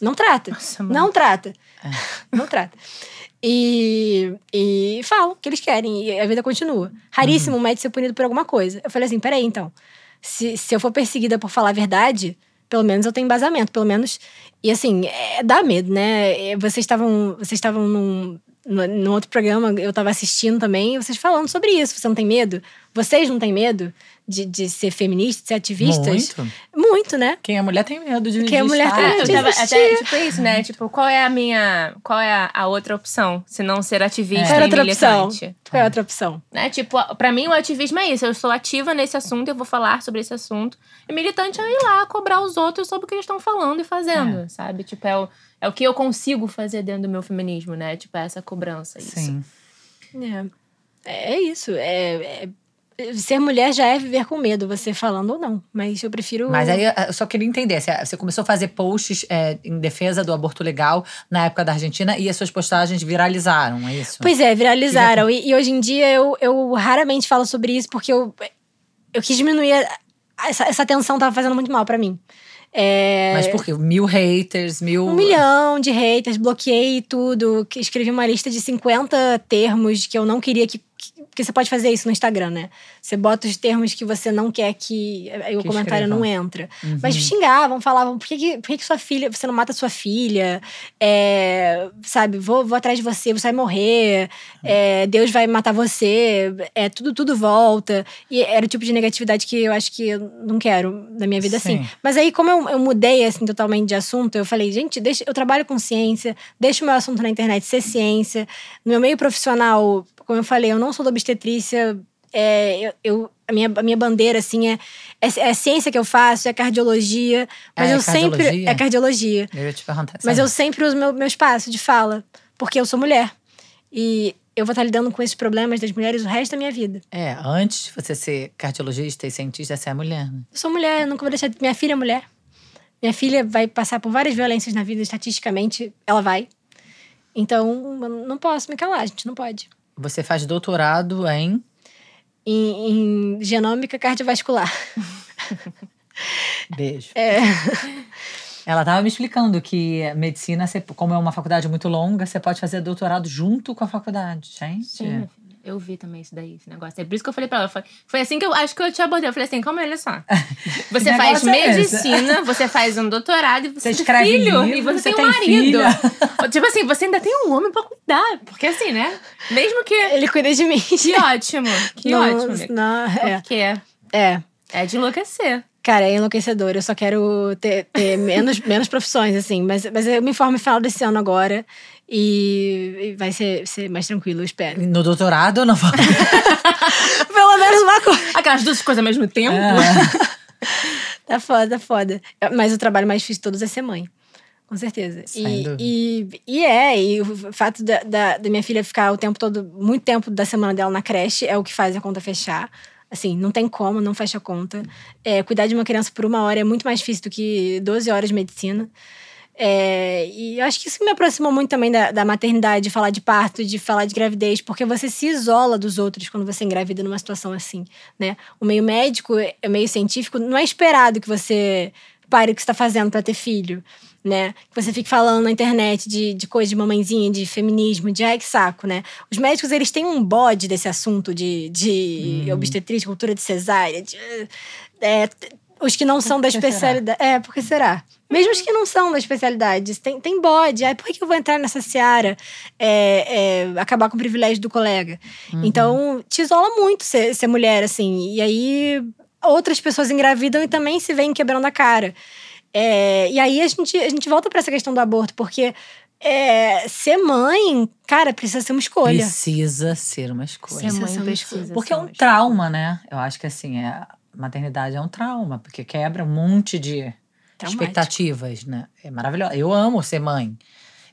Não trata. Nossa. Não trata. Não trata. E, e falam o que eles querem, e a vida continua. Raríssimo um médico ser punido por alguma coisa. Eu falei assim: peraí, então. Se, se eu for perseguida por falar a verdade, pelo menos eu tenho embasamento, pelo menos. E assim, é, dá medo, né? É, Vocês estavam vocês estavam num, no- num outro programa, eu tava assistindo também, vocês falando sobre isso. Você não tem medo? Vocês não têm medo de, de ser feministas, de ser ativistas? Muito. Muito, né? Quem é mulher tem medo de Quem é mulher tem É, medo de tava até, tipo isso, né? Tipo, qual é a minha. Qual é a, a outra opção? Se não ser ativista Qual é a e outra opção? militante. Qual é a outra opção? Né? Tipo, pra mim o ativismo é isso. Eu sou ativa nesse assunto, eu vou falar sobre esse assunto. E militante é ir lá cobrar os outros sobre o que eles estão falando e fazendo, sabe? Tipo, é o, é o que eu consigo fazer dentro do meu feminismo, né? Tipo, é essa cobrança. Isso. Sim. É, é isso. É, é- ser mulher já é viver com medo, você falando ou não. Mas eu prefiro. Mas aí eu só queria entender: você começou a fazer posts é, em defesa do aborto legal na época da Argentina e as suas postagens viralizaram, é isso? Pois é, viralizaram. E, e hoje em dia eu, eu raramente falo sobre isso porque eu, eu quis diminuir. a- essa, essa tensão tava fazendo muito mal pra mim. É, Mas por quê? Mil haters, mil. um milhão de haters, bloqueei tudo, escrevi uma lista de 50 termos que eu não queria que. Que- Porque você pode fazer isso no Instagram, né? Você bota os termos que você não quer que, aí o Que comentário escrevam. não entra. Uhum. Mas xingavam, falavam, por que, que, por que, que sua filha, você não mata sua filha? É, sabe, vou, vou atrás de você, você vai morrer, é, Deus vai matar você, é, tudo, tudo volta. E era o tipo de negatividade que eu acho que eu não quero na minha vida assim. Sim. Mas aí, como eu, eu mudei, assim, totalmente de assunto, eu falei, gente, deixa, eu trabalho com ciência, deixa o meu assunto na internet ser ciência. No meu meio profissional, como eu falei, eu não sou da obstetrícia, é, eu, eu- a, minha, a minha bandeira, assim, é, é, é ciência que eu faço, é cardiologia. Mas Ah, é eu sempre. cardiologia? É cardiologia. Eu ia te perguntar. Mas eu sempre uso meu, meu espaço de fala, porque eu sou mulher. E eu vou estar lidando com esses problemas das mulheres o resto da minha vida. É, antes de você ser cardiologista e cientista, você é mulher, né? Eu sou mulher, eu nunca vou deixar. Minha filha é mulher. Minha filha vai passar por várias violências na vida, estatisticamente, ela vai. Então, não posso me calar, a gente não pode. Você faz doutorado em. Em, em genômica cardiovascular. Beijo. É. Ela tava me explicando que medicina, como é uma faculdade muito longa, você pode fazer doutorado junto com a faculdade, gente. Sim. Eu vi também isso daí, esse negócio. É por isso que eu falei pra ela. Foi, foi assim que eu acho que eu te abordei. Eu falei assim, calma olha só. Você faz é medicina, você faz um doutorado e você, Você tem filho. livro, e você, você tem um marido. filha. tipo assim, você ainda tem um homem pra cuidar. Porque assim, né? Mesmo que. Ele cuida de mim. Que ótimo. Que não, ótimo. Não, é. Porque é, É. é de enlouquecer. Cara, é enlouquecedor. Eu só quero ter, ter menos, menos profissões, assim. Mas, mas eu me formo no final desse ano agora. E, vai ser, ser mais tranquilo, eu espero. No doutorado, eu não falo. Pelo menos uma coisa. Aquelas duas coisas ao mesmo tempo. É. Tá foda, tá foda. Mas o trabalho mais difícil de todos é ser mãe. Com certeza. E, e, e é, e o fato da, da, da minha filha ficar o tempo todo, muito tempo da semana dela na creche, é o que faz a conta fechar. Assim, não tem como, não fecha a conta. É, cuidar de uma criança por uma hora é muito mais difícil do que 12 horas de medicina. É, e eu acho que isso me aproximou muito também da, da maternidade, de falar de parto, de falar de gravidez, porque você se isola dos outros quando você engravida numa situação assim, né? O meio médico, o meio científico, não é esperado que você pare o que você está fazendo para ter filho, né? Que você fique falando na internet de, de coisa de mamãezinha, de feminismo, de ai que saco, né? Os médicos, eles têm um bode desse assunto de, de obstetrícia, cultura de cesárea, de, é, os que não são da será? especialidade. É, por que será? Mesmo os que não são da especialidade, tem, tem bode. Ai, por que que eu vou entrar nessa seara? É, é, acabar com o privilégio do colega. Então, te isola muito ser, ser mulher, assim. E aí, outras pessoas engravidam e também se veem quebrando a cara. É, e aí, a gente, a gente volta para essa questão do aborto, porque é, ser mãe, cara, precisa ser uma escolha. Precisa ser uma escolha. Ser mãe Precisa precisa. Porque é um uma trauma, né? Eu acho que assim, é, maternidade é um trauma, porque quebra um monte de Traumático. expectativas, né? É maravilhoso. Eu amo ser mãe,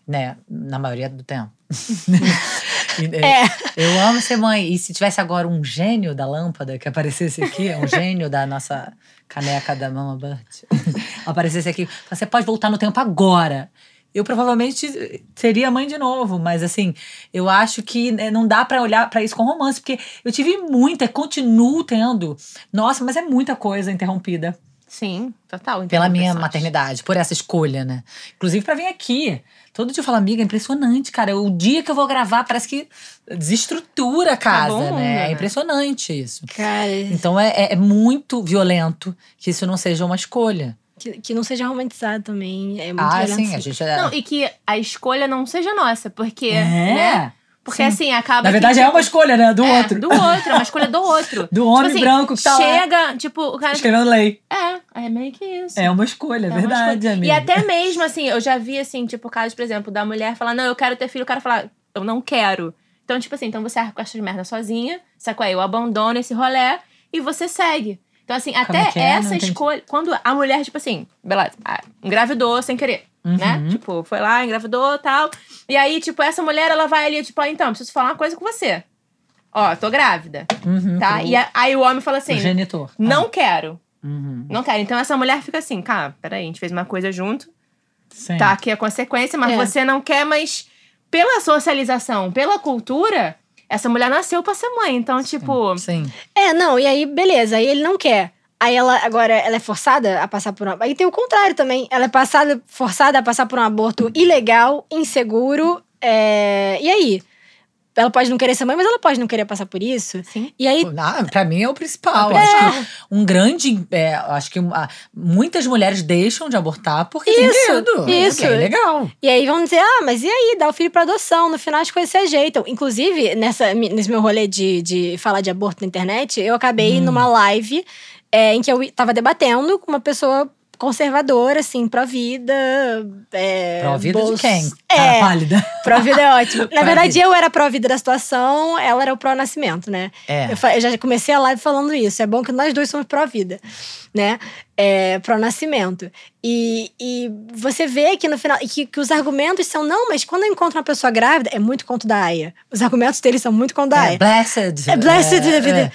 né? Na maioria do tempo. É. Eu amo ser mãe. E se tivesse agora um gênio da lâmpada que aparecesse aqui, um gênio da nossa caneca da Mama Burt, aparecesse aqui, você pode voltar no tempo agora. Eu provavelmente seria mãe de novo, mas assim, eu acho que né, não dá pra olhar pra isso com romance, porque eu tive muita, continuo tendo. Nossa, mas é muita coisa interrompida Sim, total. pela minha maternidade, por essa escolha, né? Inclusive pra vir aqui. Todo dia eu falo, amiga, é impressionante, cara. O dia que eu vou gravar parece que desestrutura a casa, o mundo, né? É né? impressionante isso. Cara, Então é, é- é muito violento que isso não seja uma escolha. Que, que não seja romantizado também. É muito ah, sim, a gente é. Não, e que a escolha não seja nossa, porque. é. Né? Porque Sim. assim, acaba. Na que, verdade, é tipo, uma escolha, né? Do é, outro. Do outro, é uma escolha do outro. Do homem assim, branco que tá lá Chega, tipo, o cara. escrevendo lei. É, é meio que isso. É uma escolha, é É uma verdade, escolha. E até mesmo, assim, eu já vi, assim, tipo, casos, por exemplo, da mulher falar, não, eu quero ter filho, o cara falar, eu não quero. Então, tipo assim, então você arca com essa merda sozinha, sacou? Aí eu abandono esse rolê e você segue. Então, assim, Como até é? Não essa escolha. Quando a mulher, tipo assim, beleza, ah, engravidou sem querer, né? Uhum. Tipo, foi lá, engravidou tal. E aí, tipo, essa mulher, ela vai ali, tipo, ó, então, preciso falar uma coisa com você. Ó, tô grávida, Uhum, tá? pro- E a- aí o homem fala assim, genitor. não quero. Ah, uhum. Não quero. Então essa mulher fica assim, cara, peraí, a gente fez uma coisa junto, Sim. tá aqui a consequência, mas É. você não quer, mas pela socialização, pela cultura, essa mulher nasceu pra ser mãe. Então, tipo, Sim. É, não, e aí, beleza, aí ele não quer. Aí ela agora ela é forçada a passar por um. Aí tem o contrário também. Ela é passada, forçada a passar por um aborto ilegal, inseguro. é, E aí? Ela pode não querer ser mãe, mas ela pode não querer passar por isso. Sim. E aí. Ah, pra mim é o principal. É. Acho que um grande. é, acho que uma- muitas mulheres deixam de abortar porque Isso, tem medo. isso. Que é legal. E aí vão dizer, ah, mas e aí, dá o filho pra adoção, no final as coisas se ajeitam. Inclusive, nessa, nesse meu rolê de, de falar de aborto na internet, eu acabei Hum. numa live é, em que eu tava debatendo com uma pessoa conservadora, assim, pró-vida. É, Pró-vida de bolso- quem? Cara É, pálida. pró-vida é ótimo. Na verdade, eu era pró-vida da situação, ela era o pró-nascimento, né? É. Eu, eu já comecei a live falando isso. É bom que nós dois somos pró-vida, né? É, pró-nascimento. E, e você vê que no final. Que, que os argumentos são, não, mas quando eu encontro uma pessoa grávida, é muito conto da Aya. Os argumentos deles são muito conto da É, Aya. blessed. É blessed É, da vida.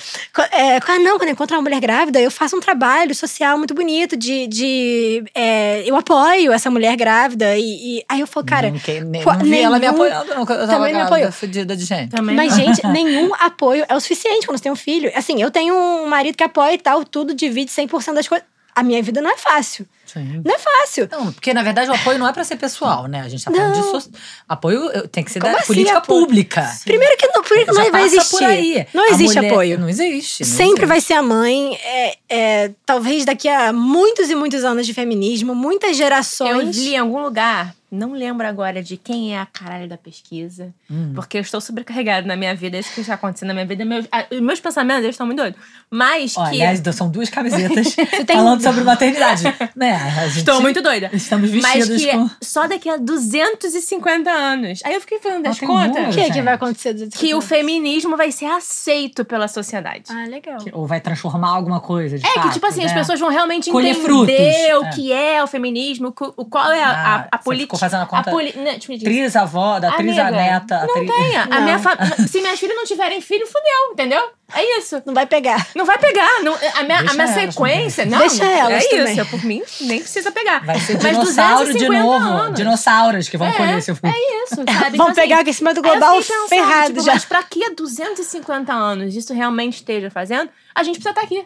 é. É, não, quando eu encontro uma mulher grávida, eu faço um trabalho social muito bonito de. de é, eu apoio essa mulher grávida. E, e- aí eu falo, cara. Não, que- nem- não vi ela me nenhum- apoiando, Eu tava Também me apoiou. fudida de gente. Também. Mas, gente, nenhum apoio é o suficiente quando você tem um filho. Assim, eu tenho um marido que apoia e tal, tudo divide 100% das coisas. A minha vida não é fácil. Sim. Não é fácil. Não, porque na verdade o apoio não é pra ser pessoal, né? A gente tá falando de so... apoio tem que ser Como da assim, política apoio? pública. Primeiro que não, primeiro que Já não vai existir. por aí. Não A existe mulher- apoio. Não existe. não Sempre vai existe. ser a mãe. É, é, talvez daqui a muitos e muitos anos de feminismo, muitas Eu gerações. li em algum lugar, não lembro agora de quem é a caralho da pesquisa, Hum. porque eu estou sobrecarregada na minha vida, é isso que está acontecendo na minha vida. Meus, ah, os meus pensamentos eles estão muito doidos. Mas Ó, que. aliás, são duas camisetas tem- falando sobre maternidade. né? A gente- Estou muito doida. Estamos Mas vestidos que com. só daqui a 250 anos. Aí eu fiquei fazendo Ah, as tem um contas. O que, que gente. vai acontecer? que o feminismo vai ser aceito pela sociedade. Ah, legal. Ou vai transformar alguma coisa. De É que, fato, tipo assim, as né? pessoas vão realmente Colher entender frutos, o é. que é o feminismo, o, qual é a, Ah, a, a política. ficou fazendo a conta- poli- não, tipo, Atriz, avó, da atriz, a neta. a Não atriz... tenha. A Não. minha fa- Se minhas filhas não tiverem filho, fudeu, entendeu? É isso. Não vai pegar. Não vai pegar. Não, a minha, a minha sequência. Não, Deixa elas É também. isso. Por mim, nem precisa pegar. Vai ser Mas dinossauro de 250 novo. anos. Dinossauros que vão É, colher seu filho. É isso, sabe? Vão Então, assim, pegar o aquecimento Aí eu global fiquei pensando, ferrado tipo, já. Mas pra que 250 anos isso realmente esteja fazendo, a gente precisa estar aqui.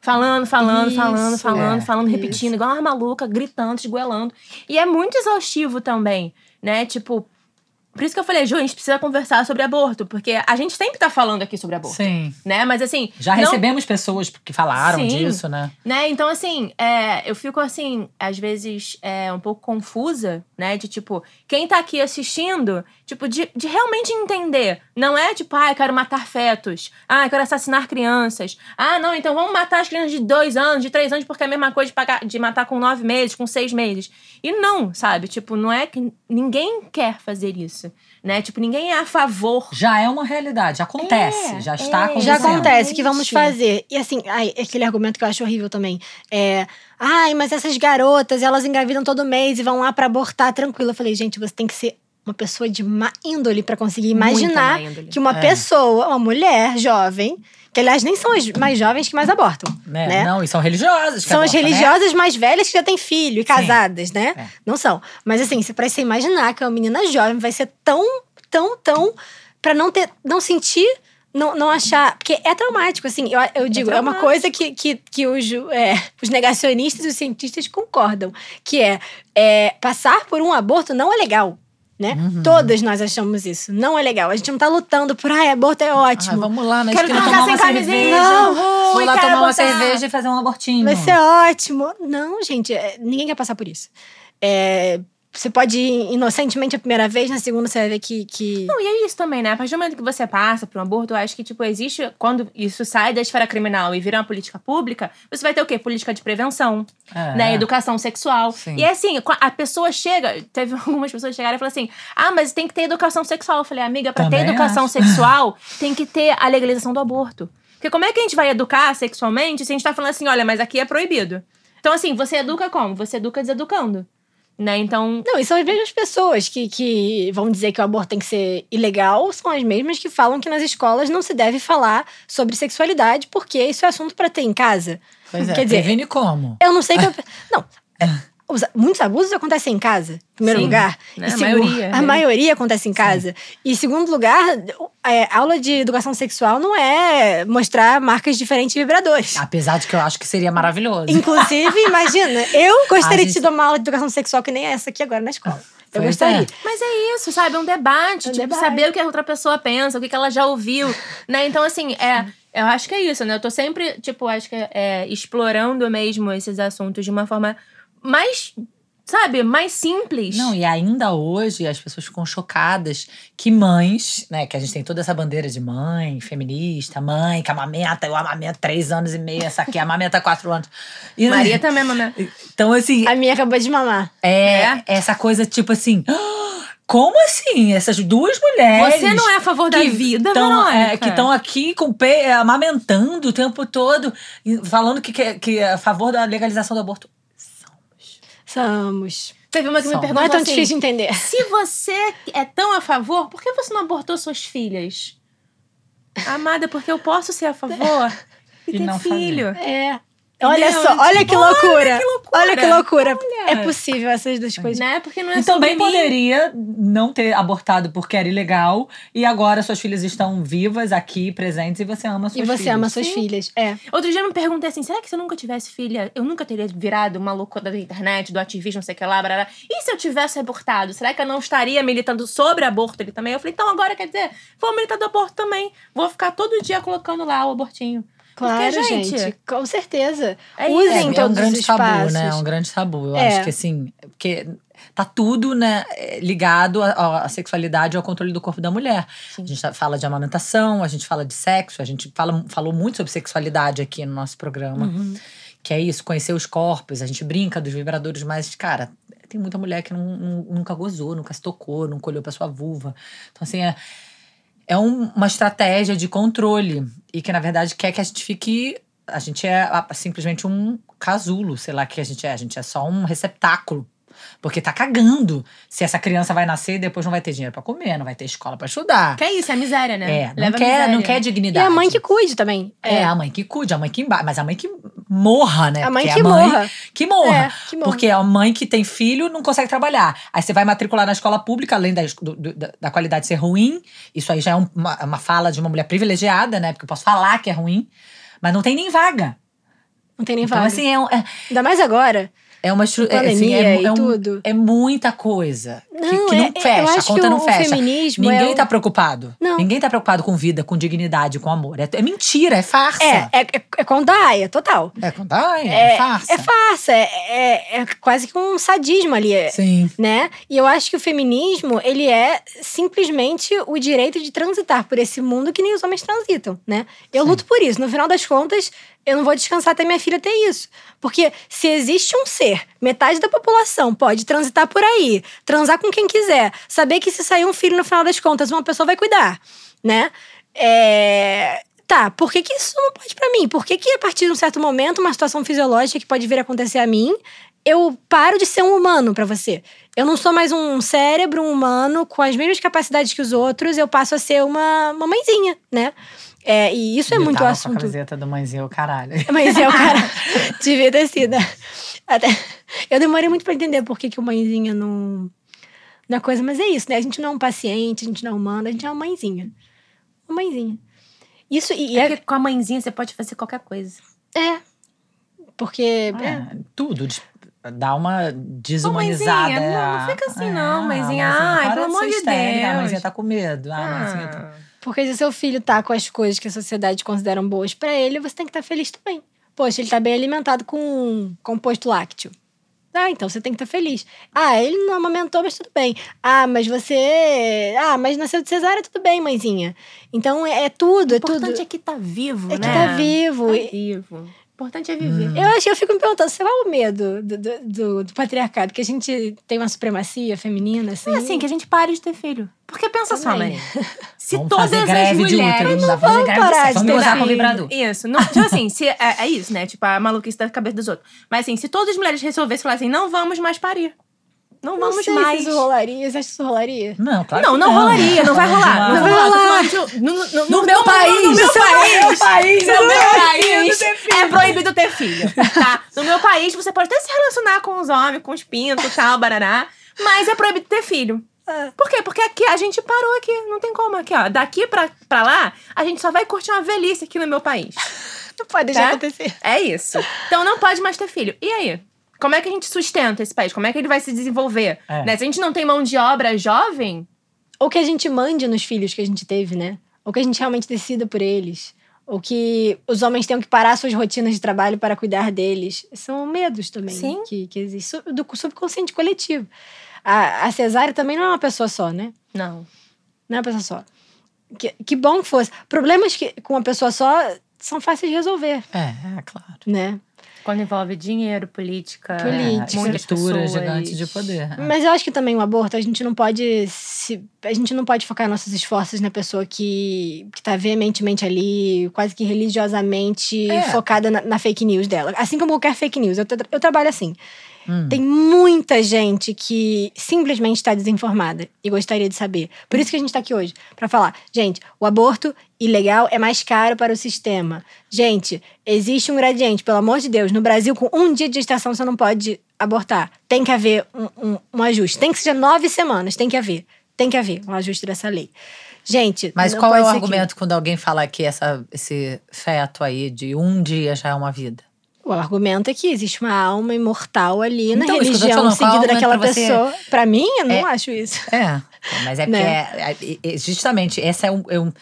Falando, falando, Isso, falando, falando, é, falando, isso. repetindo, igual uma maluca, gritando, esgoelando. E é muito exaustivo também, né? Tipo, por isso que eu falei, Ju, a gente precisa conversar sobre aborto, porque a gente sempre tá falando aqui sobre aborto, Sim. né? Mas assim. Já não- recebemos pessoas que falaram Sim. disso, né? né? Então, assim, é, eu fico assim, às vezes, é, um pouco confusa, né? De tipo, quem tá aqui assistindo, tipo, de, de realmente entender. Não é tipo, ah, eu quero matar fetos. Ah, eu quero assassinar crianças. Ah, não, então vamos matar as crianças de dois anos, de três anos, porque é a mesma coisa de, pagar, de matar com nove meses, com seis meses. E não, sabe? Tipo, não é que ninguém quer fazer isso, né? Tipo, ninguém é a favor. Já é uma realidade, acontece, É, já está é. acontecendo. Já acontece, o que vamos fazer? E assim, ai, aquele argumento que eu acho horrível também. É. Ai, mas essas garotas, elas engravidam todo mês e vão lá pra abortar tranquilo. Eu falei, gente, você tem que ser uma pessoa de má índole pra conseguir imaginar que uma É. pessoa, uma mulher jovem, que aliás nem são as mais jovens que mais abortam, Né? né? Não, e são religiosas. São as abortam, né? religiosas mais velhas que já têm filho e casadas, né? É. Não são. Mas assim, pra você imaginar que uma menina jovem vai ser tão, tão, tão. pra não ter. não sentir. Não, não achar. Porque é traumático, assim. Eu, eu digo, é, uma traumático. coisa que, que, que os, é, os negacionistas e os cientistas concordam. Que é, é passar por um aborto não é legal. Né? Uhum. Todas nós achamos isso. Não é legal. A gente não tá lutando por, ai, aborto é Ah, ótimo. vamos lá na Quero tomar uma sem cerveja. camisinha. Não, Vou lá tomar uma botar. cerveja e fazer um abortinho. Vai ser ótimo. Não, gente, é, ninguém quer passar por isso. É, você pode ir inocentemente a primeira vez, na segunda você vai ver que. que... Não, e é isso também, né? A partir do momento que você passa por um aborto, eu acho que, tipo, existe. Quando isso sai da esfera criminal e vira uma política pública, você vai ter o quê? Política de prevenção, É. né? Educação sexual. Sim. E é assim, a pessoa chega. Teve algumas pessoas que chegaram e falaram assim: ah, mas tem que ter educação sexual. Eu falei, amiga, pra ter Também educação acho. sexual, tem que ter a legalização do aborto. Porque como é que a gente vai educar sexualmente se a gente tá falando assim, olha, mas aqui é proibido? Então, assim, você educa como? Você educa deseducando. Né? Então, Não, e são as mesmas pessoas que, que vão dizer que o aborto tem que ser ilegal, são as mesmas que falam que nas escolas não se deve falar sobre sexualidade, porque isso é assunto pra ter em casa. Pois é, Quer dizer, previne como? Eu não sei que. eu- Não. Os- muitos abusos acontecem em casa, em primeiro Sim, lugar. né? E A segu- maioria, A né? maioria acontece em casa. E segundo lugar, é, aula de educação sexual não é mostrar marcas diferentes de vibradores. Apesar de que eu acho que seria maravilhoso. Inclusive, imagina, eu gostaria A de te gente- dar uma aula de educação sexual que nem essa aqui agora na escola. Eu Pois gostaria. é. Mas é isso, sabe? É um debate. É um tipo, debate. saber o que a outra pessoa pensa, o que que ela já ouviu, né? Então, assim, é... Eu acho que é isso, né? Eu tô sempre, tipo, acho que é, explorando mesmo esses assuntos de uma forma mais, sabe? Mais simples. Não, e ainda hoje as pessoas ficam chocadas que mães, né? Que a gente tem toda essa bandeira de mãe, feminista, mãe, que amamenta, eu amamento três anos e meio, essa aqui amamenta quatro anos. E, Maria também, mamãe. Então, assim, A minha acabou de mamar. é, É? essa coisa tipo assim. "Ah, Como assim? Essas duas mulheres. Você não é a favor da vida, tão, é, Verônica? que estão aqui com pe- amamentando o tempo todo, falando que, que, que é a favor da legalização do aborto. Somos. Teve uma que me Só. perguntou Não é tão assim, difícil de entender. Se você é tão a favor, por que você não abortou suas filhas? Amada, porque eu posso ser a favor e, E ter não filho. É. Olha Entendeu? só, olha que loucura. que loucura. Olha que loucura. Olha. É possível essas duas coisas. Né? Porque não é E também mim. poderia não ter abortado porque era ilegal e agora suas filhas estão vivas aqui, presentes e você ama suas E você filhas. ama suas filhas. É. Outro dia eu me perguntei assim: será que se eu nunca tivesse filha, eu nunca teria virado uma louca da internet, do ativismo, não sei o que lá, barará? E se eu tivesse abortado? Será que eu não estaria militando sobre aborto ali também? Eu falei: então agora quer dizer, vou militar do aborto também. Vou ficar todo dia colocando lá o abortinho. Claro, Porque, gente, gente, com certeza. é Usem. É, é um todos grande tabu, né? É um grande tabu. Eu É. acho que assim, porque tá tudo, né, ligado à, à sexualidade e ao controle do corpo da mulher. Sim. A gente tá- fala de amamentação, a gente fala de sexo, a gente fala, falou muito sobre sexualidade aqui no nosso programa. Uhum. Que é isso, conhecer os corpos, a gente brinca dos vibradores, mas, cara, tem muita mulher que não- não- nunca gozou, nunca se tocou, nunca olhou pra sua vulva. Então, assim, é, é um- uma estratégia de controle e que, na verdade, quer que a gente fique. A gente é simplesmente um casulo, sei lá que a gente é. A gente é só um receptáculo. Porque tá cagando se essa criança vai nascer e depois não vai ter dinheiro pra comer, não vai ter escola pra estudar. Que é isso, é miséria, né? É, não Leva quer, miséria. não quer E dignidade. a mãe que cuide também. É, a mãe que cuide, a mãe que emba... mas a mãe que morra, né? A mãe Porque que a mãe morra. que morra. É, que morra. Porque a mãe que tem filho não consegue trabalhar. Aí você vai matricular na escola pública, além da, do- do- da- da qualidade ser ruim. Isso aí já é um- uma, uma fala de uma mulher privilegiada, né? Porque eu posso falar que é ruim. Mas não tem nem vaga. Não tem nem Então, vaga. assim, é, um- é, Ainda mais agora. É uma é, assim, é, e é um- tudo. é muita coisa. Que- Não, que, não é- eu fecha, a conta que não o fecha. feminismo Ninguém é tá preocupado. Não. Ninguém tá preocupado com vida, com dignidade, com amor. É, é mentira, é farsa. É, é, é, é conta é total. É, com- ai, é, farsa. É farsa, é, é, é quase que um sadismo ali. é- Sim. né? E eu acho que o feminismo, ele é simplesmente o direito de transitar por esse mundo que nem os homens transitam, né? Eu Sim. luto por isso. No final das contas, eu não vou descansar até minha filha ter isso. Porque se existe um ser, metade da população pode transitar por aí, transar com quem quiser, saber que se sair um filho no final das contas, uma pessoa vai cuidar, né? É... Tá, por que, que isso não pode pra mim? Por que, que a partir de um certo momento, uma situação fisiológica que pode vir a acontecer a mim, eu paro de ser um humano pra você? Eu não sou mais um cérebro, um humano com as mesmas capacidades que os outros, eu passo a ser uma, uma mãezinha, né? É, e isso é Eu muito o tava Com a assunto. camiseta do mãezinho, caralho. Mas é o cara. devia ter sido. Até, eu demorei muito pra entender por que, que o mãezinha não. Não é coisa, mas é isso, né? A gente não é um paciente, a gente não é humano, a gente é uma mãezinha. Uma mãezinha. Isso, e é. Porque com a mãezinha você pode fazer qualquer coisa. É. Porque. é, É, tudo. Dá uma Ô, desumanizada. mãezinha, não, a- não fica assim é, não, mãezinha. Ai, para pelo amor de histérica, A Deus. mãezinha tá com medo. Ah, mãezinha tá... Porque se seu filho tá com as coisas que a sociedade consideram boas pra ele, você tem que estar feliz também. Poxa, ele tá bem alimentado com composto lácteo. Ah, então você tem que estar feliz. Ah, ele não amamentou, mas tudo bem. Ah, mas você. Ah, mas nasceu de cesárea, tudo bem, mãezinha. Então é, é tudo, O é tudo. importante é que tá vivo, É que né? tá vivo. Tá vivo. O importante é viver. Eu acho que eu fico me perguntando, qual é o medo do, do, do- do patriarcado? Que a gente tem uma supremacia feminina, assim. É assim, que a gente pare de ter filho. Porque pensa só, Também. Maria. Se Vamos todas fazer as greve de mulheres... útero. Não vamos greve de parar de Vamos ter gozar com vibrador. Isso. Não, tipo assim, se, é, é isso, né? Tipo, a maluquice da cabeça dos outros. Mas assim, se todas as mulheres resolvessem falar assim, não vamos mais parir. Não Não vamos sei mais. se isso rolaria. Você acha que isso rolaria? Não, claro Não, que não rolaria, não vai rolar. Não Não vai rolar. rolar. No, no, no, No meu país! No meu no país! meu país! No No meu país! é proibido ter filho, tá? No meu país, você pode até se relacionar com os homens, com os pintos e tal, barará. Mas é proibido ter filho. É. Por quê? Porque aqui a gente parou aqui. Não tem como aqui, ó. Daqui pra, pra lá, a gente só vai curtir uma velhice aqui no meu país. Não pode deixar Tá? acontecer. É isso. Então não pode mais ter filho. E aí? Como é que a gente sustenta esse país? Como é que ele vai se desenvolver? É. Né? Se a gente não tem mão de obra jovem, Ou que a gente mande nos filhos que a gente teve, né? Ou que a gente realmente decida por eles. Ou que os homens tenham que parar suas rotinas de trabalho para cuidar deles. São medos também Sim. que, que existem. Do subconsciente coletivo. A, a cesárea também não é uma pessoa só, né? não. Não é uma pessoa só. Que, que bom que fosse. Problemas que, com uma pessoa só são fáceis de resolver, É, é claro. né? Quando envolve dinheiro, política, Política. É, muitas estrutura pessoas. gigante de poder. Mas eu acho que também o aborto, a gente não pode se, a gente não pode focar nossos esforços na pessoa que, que tá veementemente ali, quase que religiosamente É. focada na, na fake news dela. Assim como qualquer fake news. Eu, tra- eu trabalho assim. Hum. Tem muita gente que simplesmente está desinformada e gostaria de saber. Por isso que a gente tá aqui hoje, pra falar, gente, o aborto ilegal é mais caro para o sistema. Gente, existe um gradiente, pelo amor de Deus, no Brasil com um dia de gestação você não pode abortar. Tem que haver um, um- um ajuste. Tem que ser nove semanas, tem que haver. Tem que haver um ajuste dessa lei. Gente, Mas qual é o argumento quando alguém fala que essa, esse feto aí de um dia já é uma vida? O argumento é que existe uma alma imortal ali na Então, te religião é seguida daquela pra você? pessoa. Pra mim, eu não É. acho isso. É, mas é porque Né? é- é- é- justamente essa é um, é um-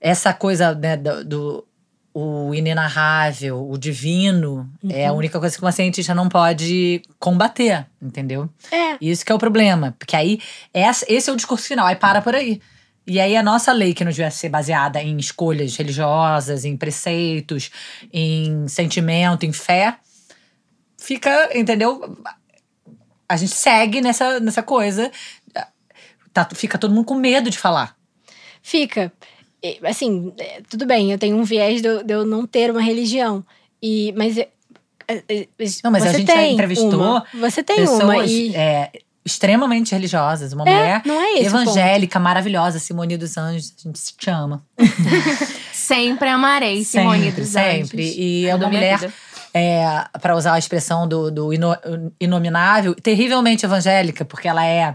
essa coisa né, do, do- o inenarrável, o divino, é Uhum. a única coisa que uma cientista não pode combater, entendeu? É. Isso que é o problema, porque aí essa- esse é o discurso final, aí para por aí. E aí a nossa lei, que não devia ser baseada em escolhas religiosas, em preceitos, em sentimento, em fé, fica, entendeu? A gente segue nessa, nessa coisa. Tá, fica todo mundo com medo de falar. Fica. Assim, é, tudo bem, eu tenho um viés de eu, de eu não ter uma religião. E, mas. é, é, Não, mas você a gente já tem entrevistou uma. Você tem Pessoas uma. E, é, extremamente religiosas. Uma é, mulher é o ponto. evangélica, maravilhosa, Simone dos Anjos. A gente se ama. Sempre amarei Simone Sempre, dos sempre. Anjos. E é Toda uma mulher, é, para usar a expressão do, do ino- inominável, terrivelmente evangélica, porque ela é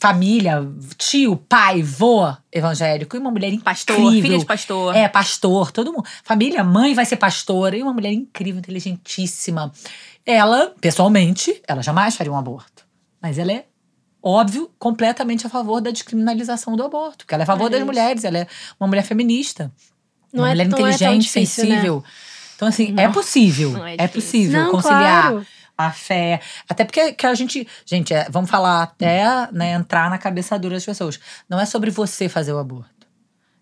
família, tio, pai, vô evangélico. E uma mulher incrível. Pastor, filha de pastor. É, pastor, todo mundo. Família, mãe vai ser pastora. E uma mulher incrível, inteligentíssima. Ela, pessoalmente, ela jamais faria um aborto. Mas ela é, óbvio, completamente a favor da descriminalização do aborto. Porque ela é a favor Olha das isso. mulheres, ela é uma mulher feminista. Não uma é- mulher é inteligente, difícil, né? sensível. Então, assim, é Não, possível. não é é, possível Não, conciliar claro. a fé. Até porque que a gente. Gente, é, vamos falar até né, entrar na cabeça dura das pessoas. Não é sobre você fazer o aborto.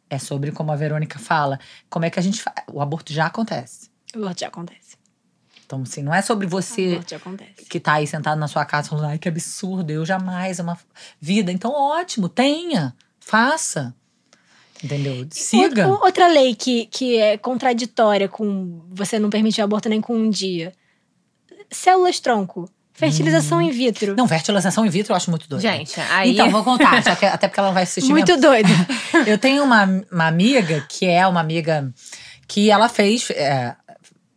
É sobre, como a Verônica fala, como é que a gente faz. O aborto já acontece. O aborto já acontece. Então, assim, não é sobre você que tá aí sentado na sua casa falando, ai, que absurdo, eu jamais uma vida. Então, ótimo, tenha, faça. Entendeu? Siga. Outra, outra lei que, que é contraditória com você não permitir aborto nem com um dia. Células tronco. Fertilização in vitro. Não, fertilização in vitro eu acho muito doido. Gente, aí. Então, vou contar, que- até porque ela vai assistir mesmo. Muito doido. Eu tenho uma, uma amiga que é uma amiga que ela fez. é,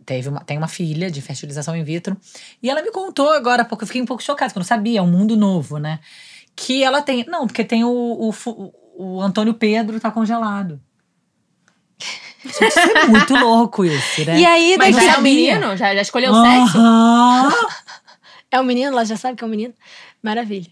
teve uma, tem uma filha de fertilização in vitro. E ela me contou agora, porque eu fiquei um pouco chocada, porque eu não sabia, é um mundo novo, né? Que ela tem. Não, porque tem o, o, o Antônio Pedro tá congelado. Gente, isso é muito louco isso, né? E aí, Mas daqui já é sabia. menino? Já, já escolheu o sexo? Aham. É um menino, ela já sabe que é um menino. Maravilha.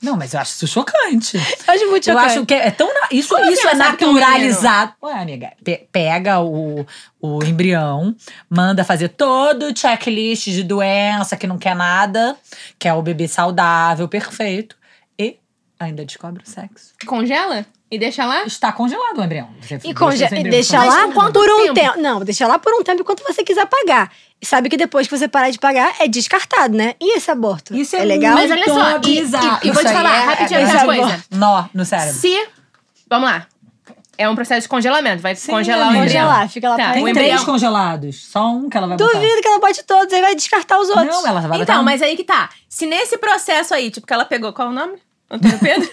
Não, mas eu acho isso chocante. Eu acho muito Eu chocante. acho que é tão. na- Isso, Como isso assim é é naturalizado. Ué, amiga, pe- pega o, o embrião, manda fazer todo o checklist de doença que não quer nada, que é o bebê saudável, perfeito, e ainda descobre o sexo. Congela? E deixa lá? Está congelado o embrião. Você E, deixa conge- esse e embrião deixa congelado. lá Mas por quanto por um tempo? tempo. Não, deixa lá por um tempo enquanto você quiser pagar. E sabe que depois que você parar de pagar, é descartado, né? E esse aborto? Isso é, legal? Mas olha só, e- e- e vou te falar é- rapidinho é, outra é, coisa. Nó no cérebro. Se. Vamos lá. É um processo de congelamento. Vai Sim, congelar o amiga. embrião. Congelar, fica lá Tá, Tem o três embrião- congelados. Só um que ela vai botar. Duvido que ela bote todos, aí vai descartar os outros. Não, ela vai botar Então, um. mas aí que tá. Se nesse processo aí, tipo, que ela pegou. Qual é o nome? Antônio Pedro?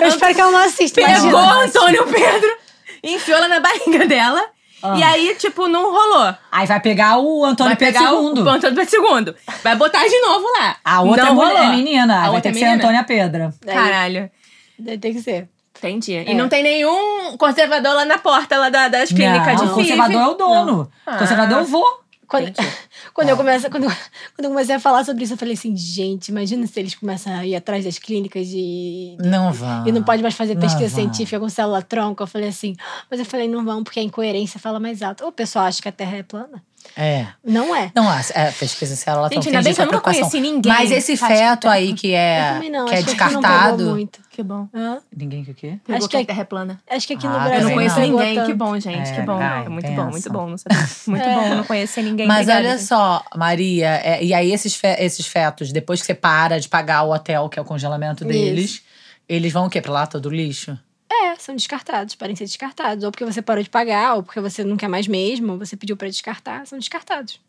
Eu espero que ela não assista. Pegou. Antônio Pedro, enfiou ela na barriga dela Ah. E aí, tipo, não rolou. Aí vai pegar o Antônio vai Pedro pegar o, II. o Antônio Pedro II. Vai botar de novo lá. A outra não é, rolou. é menina. A vai outra ter é que ser? Antônia Pedra. Caralho. daí tem que ser. Entendi. É. E não tem nenhum conservador lá na porta lá da- das clínicas não, de o conservador é o dono. Ah. O conservador eu vou. Quando, quando, eu comecei, quando, quando eu comecei a falar sobre isso, eu falei assim, gente, imagina se eles começam a ir atrás das clínicas de. Não vão. E não pode mais fazer pesquisa científica com célula tronco. Eu falei assim, mas eu falei, não vão, porque a incoerência fala mais alto. O pessoal acha que a Terra é plana. É. Não é. Não, a é, pesquisa em célula Gente, tem ainda bem que eu nunca conheci ninguém Mas esse feto aí que é, não. que é acho que não descartado. muito. Que bom. Hã? Ninguém que o quê? Pegou Acho que que- Terra é plana. Acho que aqui Ah, no eu Eu Brasil não conheço não. ninguém. Que bom, gente. É, que bom. ai, É muito pensa. bom, muito bom. Não sabia. Muito É. bom não conhecer ninguém. Mas Obrigada, olha gente. só, Maria, é, e aí esses, fe- esses fetos, depois que você para de pagar o hotel, que é o congelamento deles, eles vão o quê? Pra lata do lixo? É, são descartados, podem ser descartados. Ou porque você parou de pagar, ou porque você não quer mais mesmo, ou você pediu pra descartar, são descartados.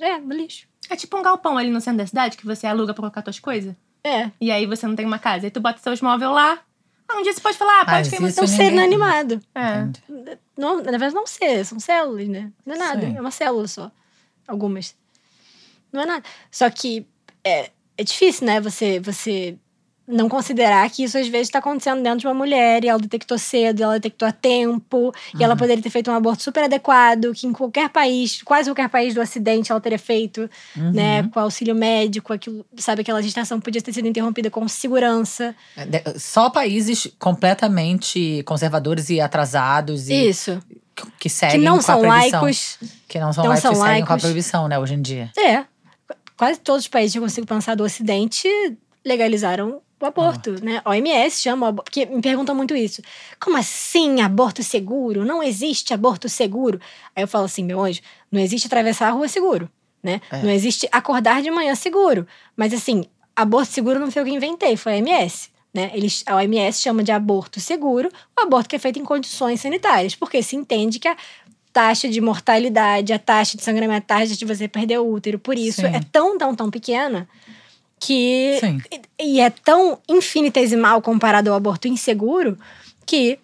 É, no lixo. É tipo um galpão ali no centro da cidade que você aluga pra colocar suas coisas. É. E aí você não tem uma casa. Aí tu bota seus móveis lá. Ah, um dia você pode falar, ah, pode Mas queimar. É um ser inanimado. É. Não, na verdade, não ser, são células, né? Não é nada, Sim. é uma célula só. Algumas. Não é nada. Só que é, é difícil, né? Você, você não considerar que isso às vezes está acontecendo dentro de uma mulher e ela detectou cedo, ela detectou a tempo, e Uhum. ela poderia ter feito um aborto super adequado, que em qualquer país, quase qualquer país do Ocidente, ela teria feito, Uhum. né? Com auxílio médico, aquilo, sabe, aquela gestação podia ter sido interrompida com segurança. É, Só países completamente conservadores e atrasados e Isso. que- seguem Que não com a são proibição. laicos. Que não são não laicos são e seguem com a laicos. proibição, né, hoje em dia. É. Quase todos os países que eu consigo pensar do Ocidente legalizaram o aborto, né? A OMS chama aborto. Porque me perguntam muito isso. Como assim aborto seguro? Não existe aborto seguro. Aí eu falo assim, meu anjo, não existe atravessar a rua seguro, né? É. Não existe acordar de manhã seguro. Mas assim, aborto seguro não foi eu que inventei, foi a OMS. Né? Eles, a OMS chama de aborto seguro o aborto que é feito em condições sanitárias, porque se entende que a taxa de mortalidade, a taxa de sangramento, a taxa de você perder o útero, por isso Sim. é tão, tão, tão pequena que. Sim. E, e é tão infinitesimal comparado ao aborto inseguro que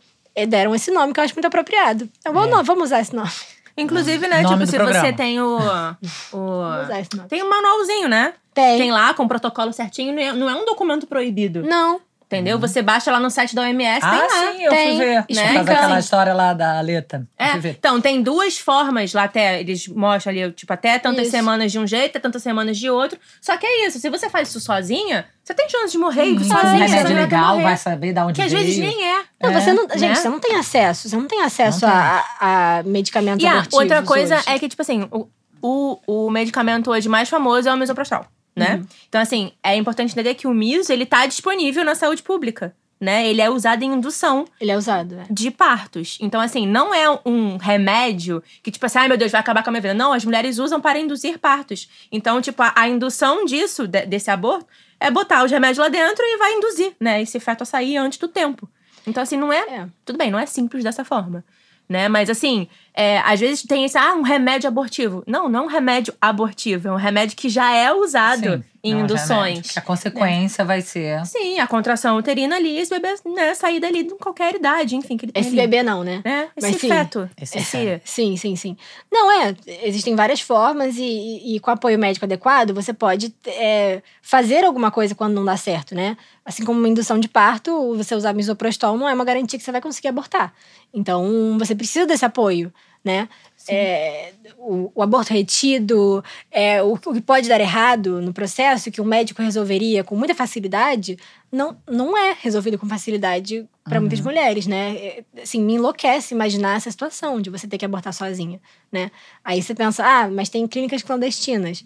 deram esse nome que eu acho muito apropriado. Eu vou, É. não, vamos usar esse nome. Inclusive, né, Nome tipo, se programa. você tem o. Vamos o usar esse nome. tem um manualzinho, né? Tem. Tem lá com o protocolo certinho, não é, não é um documento proibido. Não. Entendeu? Você baixa lá no site da OMS, ah, tem lá. sim, eu tem, fui ver. Por explicando. causa daquela história lá da Aleta. É, então, tem duas formas lá até, eles mostram ali, tipo, até tantas Isso. semanas de um jeito, até tantas semanas de outro. Só que é isso, se você faz isso sozinha, você tem chance de morrer Hum, sozinha. remédio não vai legal, vai saber de onde Que às veio. vezes nem é. Não, É, você não. né? Gente, você não tem acesso. Você não tem acesso Não a, a medicamentos E abortivos. outra coisa hoje. é que, tipo assim, o, o, o medicamento hoje mais famoso é o misoprostol, né? Uhum. Então, assim, é importante entender que o miso, ele tá disponível na saúde pública, né? Ele é usado em indução Ele é usado. É. de partos. Então, assim, não é um remédio que, tipo assim, ai meu Deus, vai acabar com a minha vida. Não, as mulheres usam para induzir partos. Então, tipo, a, a indução disso, de- desse aborto, é botar os remédios lá dentro e vai induzir, né? Esse feto a sair antes do tempo. Então, assim, não é. É. Tudo bem, não é simples dessa forma. Né? Mas assim, é, às vezes tem esse, ah, um remédio abortivo. Não, não é um remédio abortivo, é um remédio que já é usado Sim, em não, induções. remédio. A consequência vai ser. Sim, a contração uterina ali, esse bebê, né, sair dali de qualquer idade, enfim, que ele tem Esse ali. bebê não, né? Né? Esse Mas sim. feto. Esse Esse. Sim, sim, sim. Não, é. Existem várias formas e, e- e com apoio médico adequado, você pode é, fazer alguma coisa quando não dá certo, né? Assim como uma indução de parto, você usar misoprostol não é uma garantia que você vai conseguir abortar. Então, você precisa desse apoio, né? É, o, o aborto retido, é, o, o que pode dar errado no processo, que o médico resolveria com muita facilidade, não, não é resolvido com facilidade para muitas mulheres, né? É, Assim, me enlouquece imaginar essa situação de você ter que abortar sozinha, né? Aí você pensa, ah, mas tem clínicas clandestinas.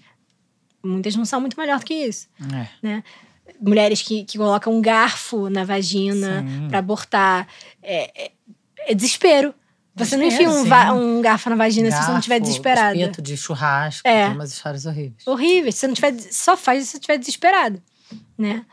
Muitas não são muito melhor do que isso, É. né? Mulheres que, que colocam um garfo na vagina para abortar. É, é- é desespero. Você não enfia um, va- um garfo na vagina se você não estiver Garfo, desesperada. Espeto de churrasco, É. tem umas histórias horríveis. Horrível. Se você não tiver. Só faz se você estiver desesperado, né?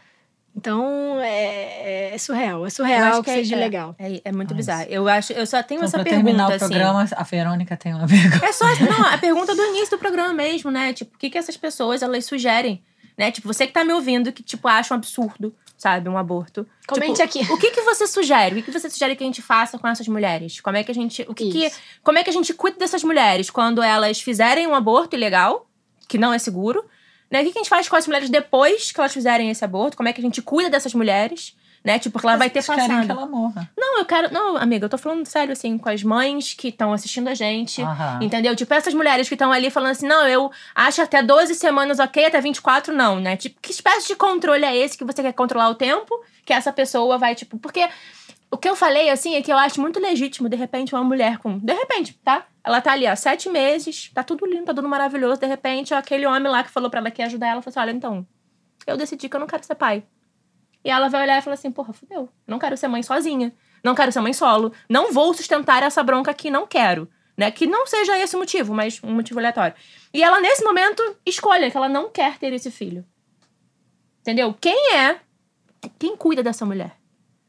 Então, é, é surreal. É Eu surreal acho que, é- seja é, legal. É, é muito Mas- bizarro. Eu acho, eu só tenho Então, essa pra pergunta, terminar o assim. programa, a Verônica tem uma pergunta. É só não, a pergunta do início do programa mesmo, né? Tipo, o que, que essas pessoas elas sugerem né? Tipo, você que tá me ouvindo, que, tipo, acha um absurdo, sabe, um aborto. Comente Tipo, aqui. O que que você sugere? O que que você sugere que a gente faça com essas mulheres? Como é que a gente... O que que, como é que a gente cuida dessas mulheres quando elas fizerem um aborto ilegal, que não é seguro? Né? O que que a gente faz com as mulheres depois que elas fizerem esse aborto? Como é que a gente cuida dessas mulheres? Né? Tipo, porque ela vai ter Vocês querem passado. que ela morra. Não, eu quero. Não, amiga, eu tô falando sério, assim, com as mães que estão assistindo a gente. Aham. Entendeu? Tipo, essas mulheres que estão ali falando assim, não, eu acho até 12 semanas ok, até 24 não, né? Tipo, que espécie de controle é esse que você quer controlar o tempo que essa pessoa vai, tipo. Porque o que eu falei, assim, é que eu acho muito legítimo, de repente, uma mulher com. De repente, tá? Ela tá ali, ó, sete meses, tá tudo lindo, tá tudo maravilhoso. De repente, ó, aquele homem lá que falou pra ela que ia ajudar ela, falou assim: olha, então, eu decidi que eu não quero ser pai. E ela vai olhar e falar assim: porra, fudeu. Não quero ser mãe sozinha. Não quero ser mãe solo. Não vou sustentar essa bronca aqui, não quero. Né? Que não seja esse o motivo, mas um motivo aleatório. E ela, nesse momento, escolha que ela não quer ter esse filho. Entendeu? Quem é? Quem cuida dessa mulher?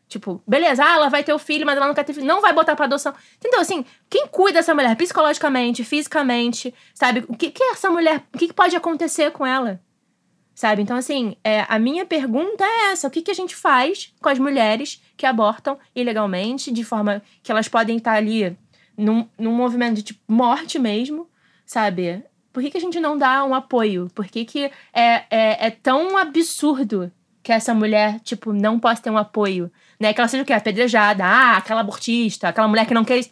Tipo, beleza, ah, ela vai ter o filho, mas ela não quer ter filho. Não vai botar pra adoção. Entendeu? Assim, quem cuida dessa mulher psicologicamente, fisicamente, sabe? O que, que essa mulher. O que, que pode acontecer com ela? Sabe? Então, assim, é, a minha pergunta é essa: o que, que a gente faz com as mulheres que abortam ilegalmente, de forma que elas podem estar ali num, num movimento de tipo, morte mesmo, sabe? Por que, que a gente não dá um apoio? Por que, que é, é, é tão absurdo que essa mulher, tipo, não possa ter um apoio? Né? Que ela seja o quê? Apedrejada, ah, aquela abortista, aquela mulher que não quer.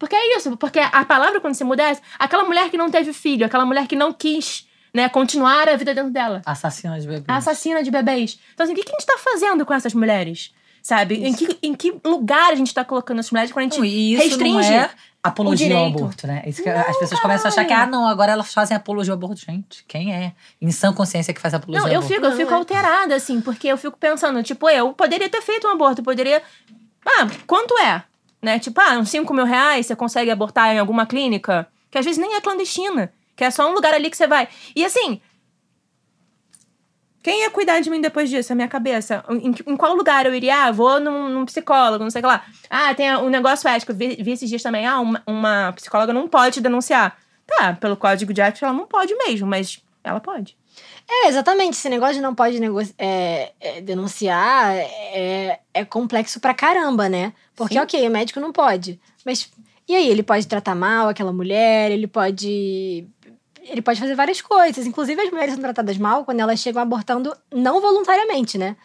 Porque é isso, porque a palavra quando se muda é essa, aquela mulher que não teve filho, aquela mulher que não quis, né, continuar a vida dentro dela. Assassina de bebês. Assassina de bebês. Então, assim, o que, que a gente tá fazendo com essas mulheres? Sabe? Em que, em que lugar a gente tá colocando essas mulheres quando a gente Não, e isso restringe? não é apologia ao aborto, né? Isso que as pessoas começam a achar que, ah, não, agora elas fazem apologia ao aborto. Gente, quem é? Em sã consciência que faz apologia Não, ao eu aborto? fico, eu Não, fico é. alterada, assim, porque eu fico pensando, tipo, eu poderia ter feito um aborto, eu poderia. Ah, quanto é? Né? Tipo, ah, uns 5 mil reais você consegue abortar em alguma clínica, que às vezes nem é clandestina, que é só um lugar ali que você vai. E assim. Quem ia cuidar de mim depois disso? A minha cabeça. Em, em qual lugar eu iria? Ah, vou num, num psicólogo, não sei o que lá. Ah, tem um negócio ético. Vi, vi esses dias também. Ah, uma, uma psicóloga não pode denunciar. Tá, pelo código de ética ela não pode mesmo, mas ela pode. É, exatamente. Esse negócio de não pode é, é, denunciar é, é complexo pra caramba, né? Porque, Sim. ok, o médico não pode. Mas e aí? Ele pode tratar mal aquela mulher, ele pode. Ele pode fazer várias coisas. Inclusive, as mulheres são tratadas mal quando elas chegam abortando não voluntariamente, né?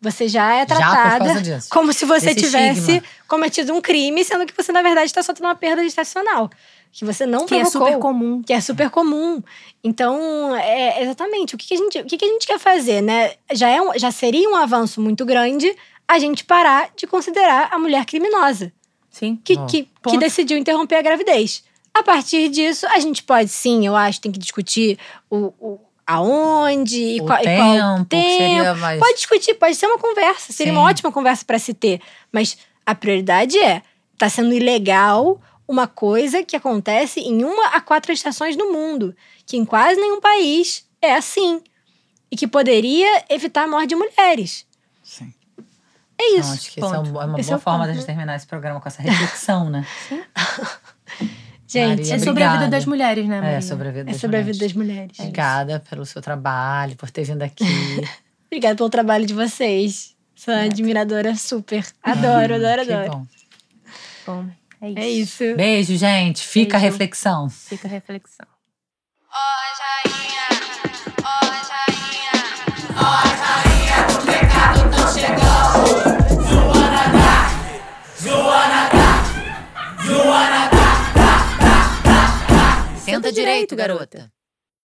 Você já é Já tratada disso. como se você Desse tivesse estigma. cometido um crime, sendo que você, na verdade, está só tendo uma perda gestacional. Que você não Que é provocou super comum. que é super comum. Então, é exatamente o que, que a gente, o que, que a gente quer fazer, né? Já, é um- já seria um avanço muito grande a gente parar de considerar a mulher criminosa Sim. que, que, que decidiu interromper a gravidez. A partir disso, a gente pode sim, eu acho, tem que discutir o, o aonde e O qual, e qual tempo, que tempo. seria mais... Pode discutir, pode ser uma conversa, seria Sim. uma ótima conversa para se ter. Mas a prioridade é: tá sendo ilegal uma coisa que acontece em uma a quatro estações no mundo, que em quase nenhum país é assim. E que poderia evitar a morte de mulheres. Sim. É Então, isso. acho que essa é é uma Esse boa é forma ponto, da gente né? terminar esse programa com essa reflexão, né? Gente, Maria, É sobre a vida obrigada. das mulheres, né, Maria? É, sobre a vida é das sobre a mulheres. vida das mulheres. Obrigada pelo seu trabalho, por ter vindo aqui. Obrigada pelo trabalho de vocês. Sou uma admiradora super. Adoro, adoro, que adoro. bom. Bom, é isso. É isso. Beijo, gente. Fica a Beijo. reflexão. Fica a reflexão. Senta direito, garota.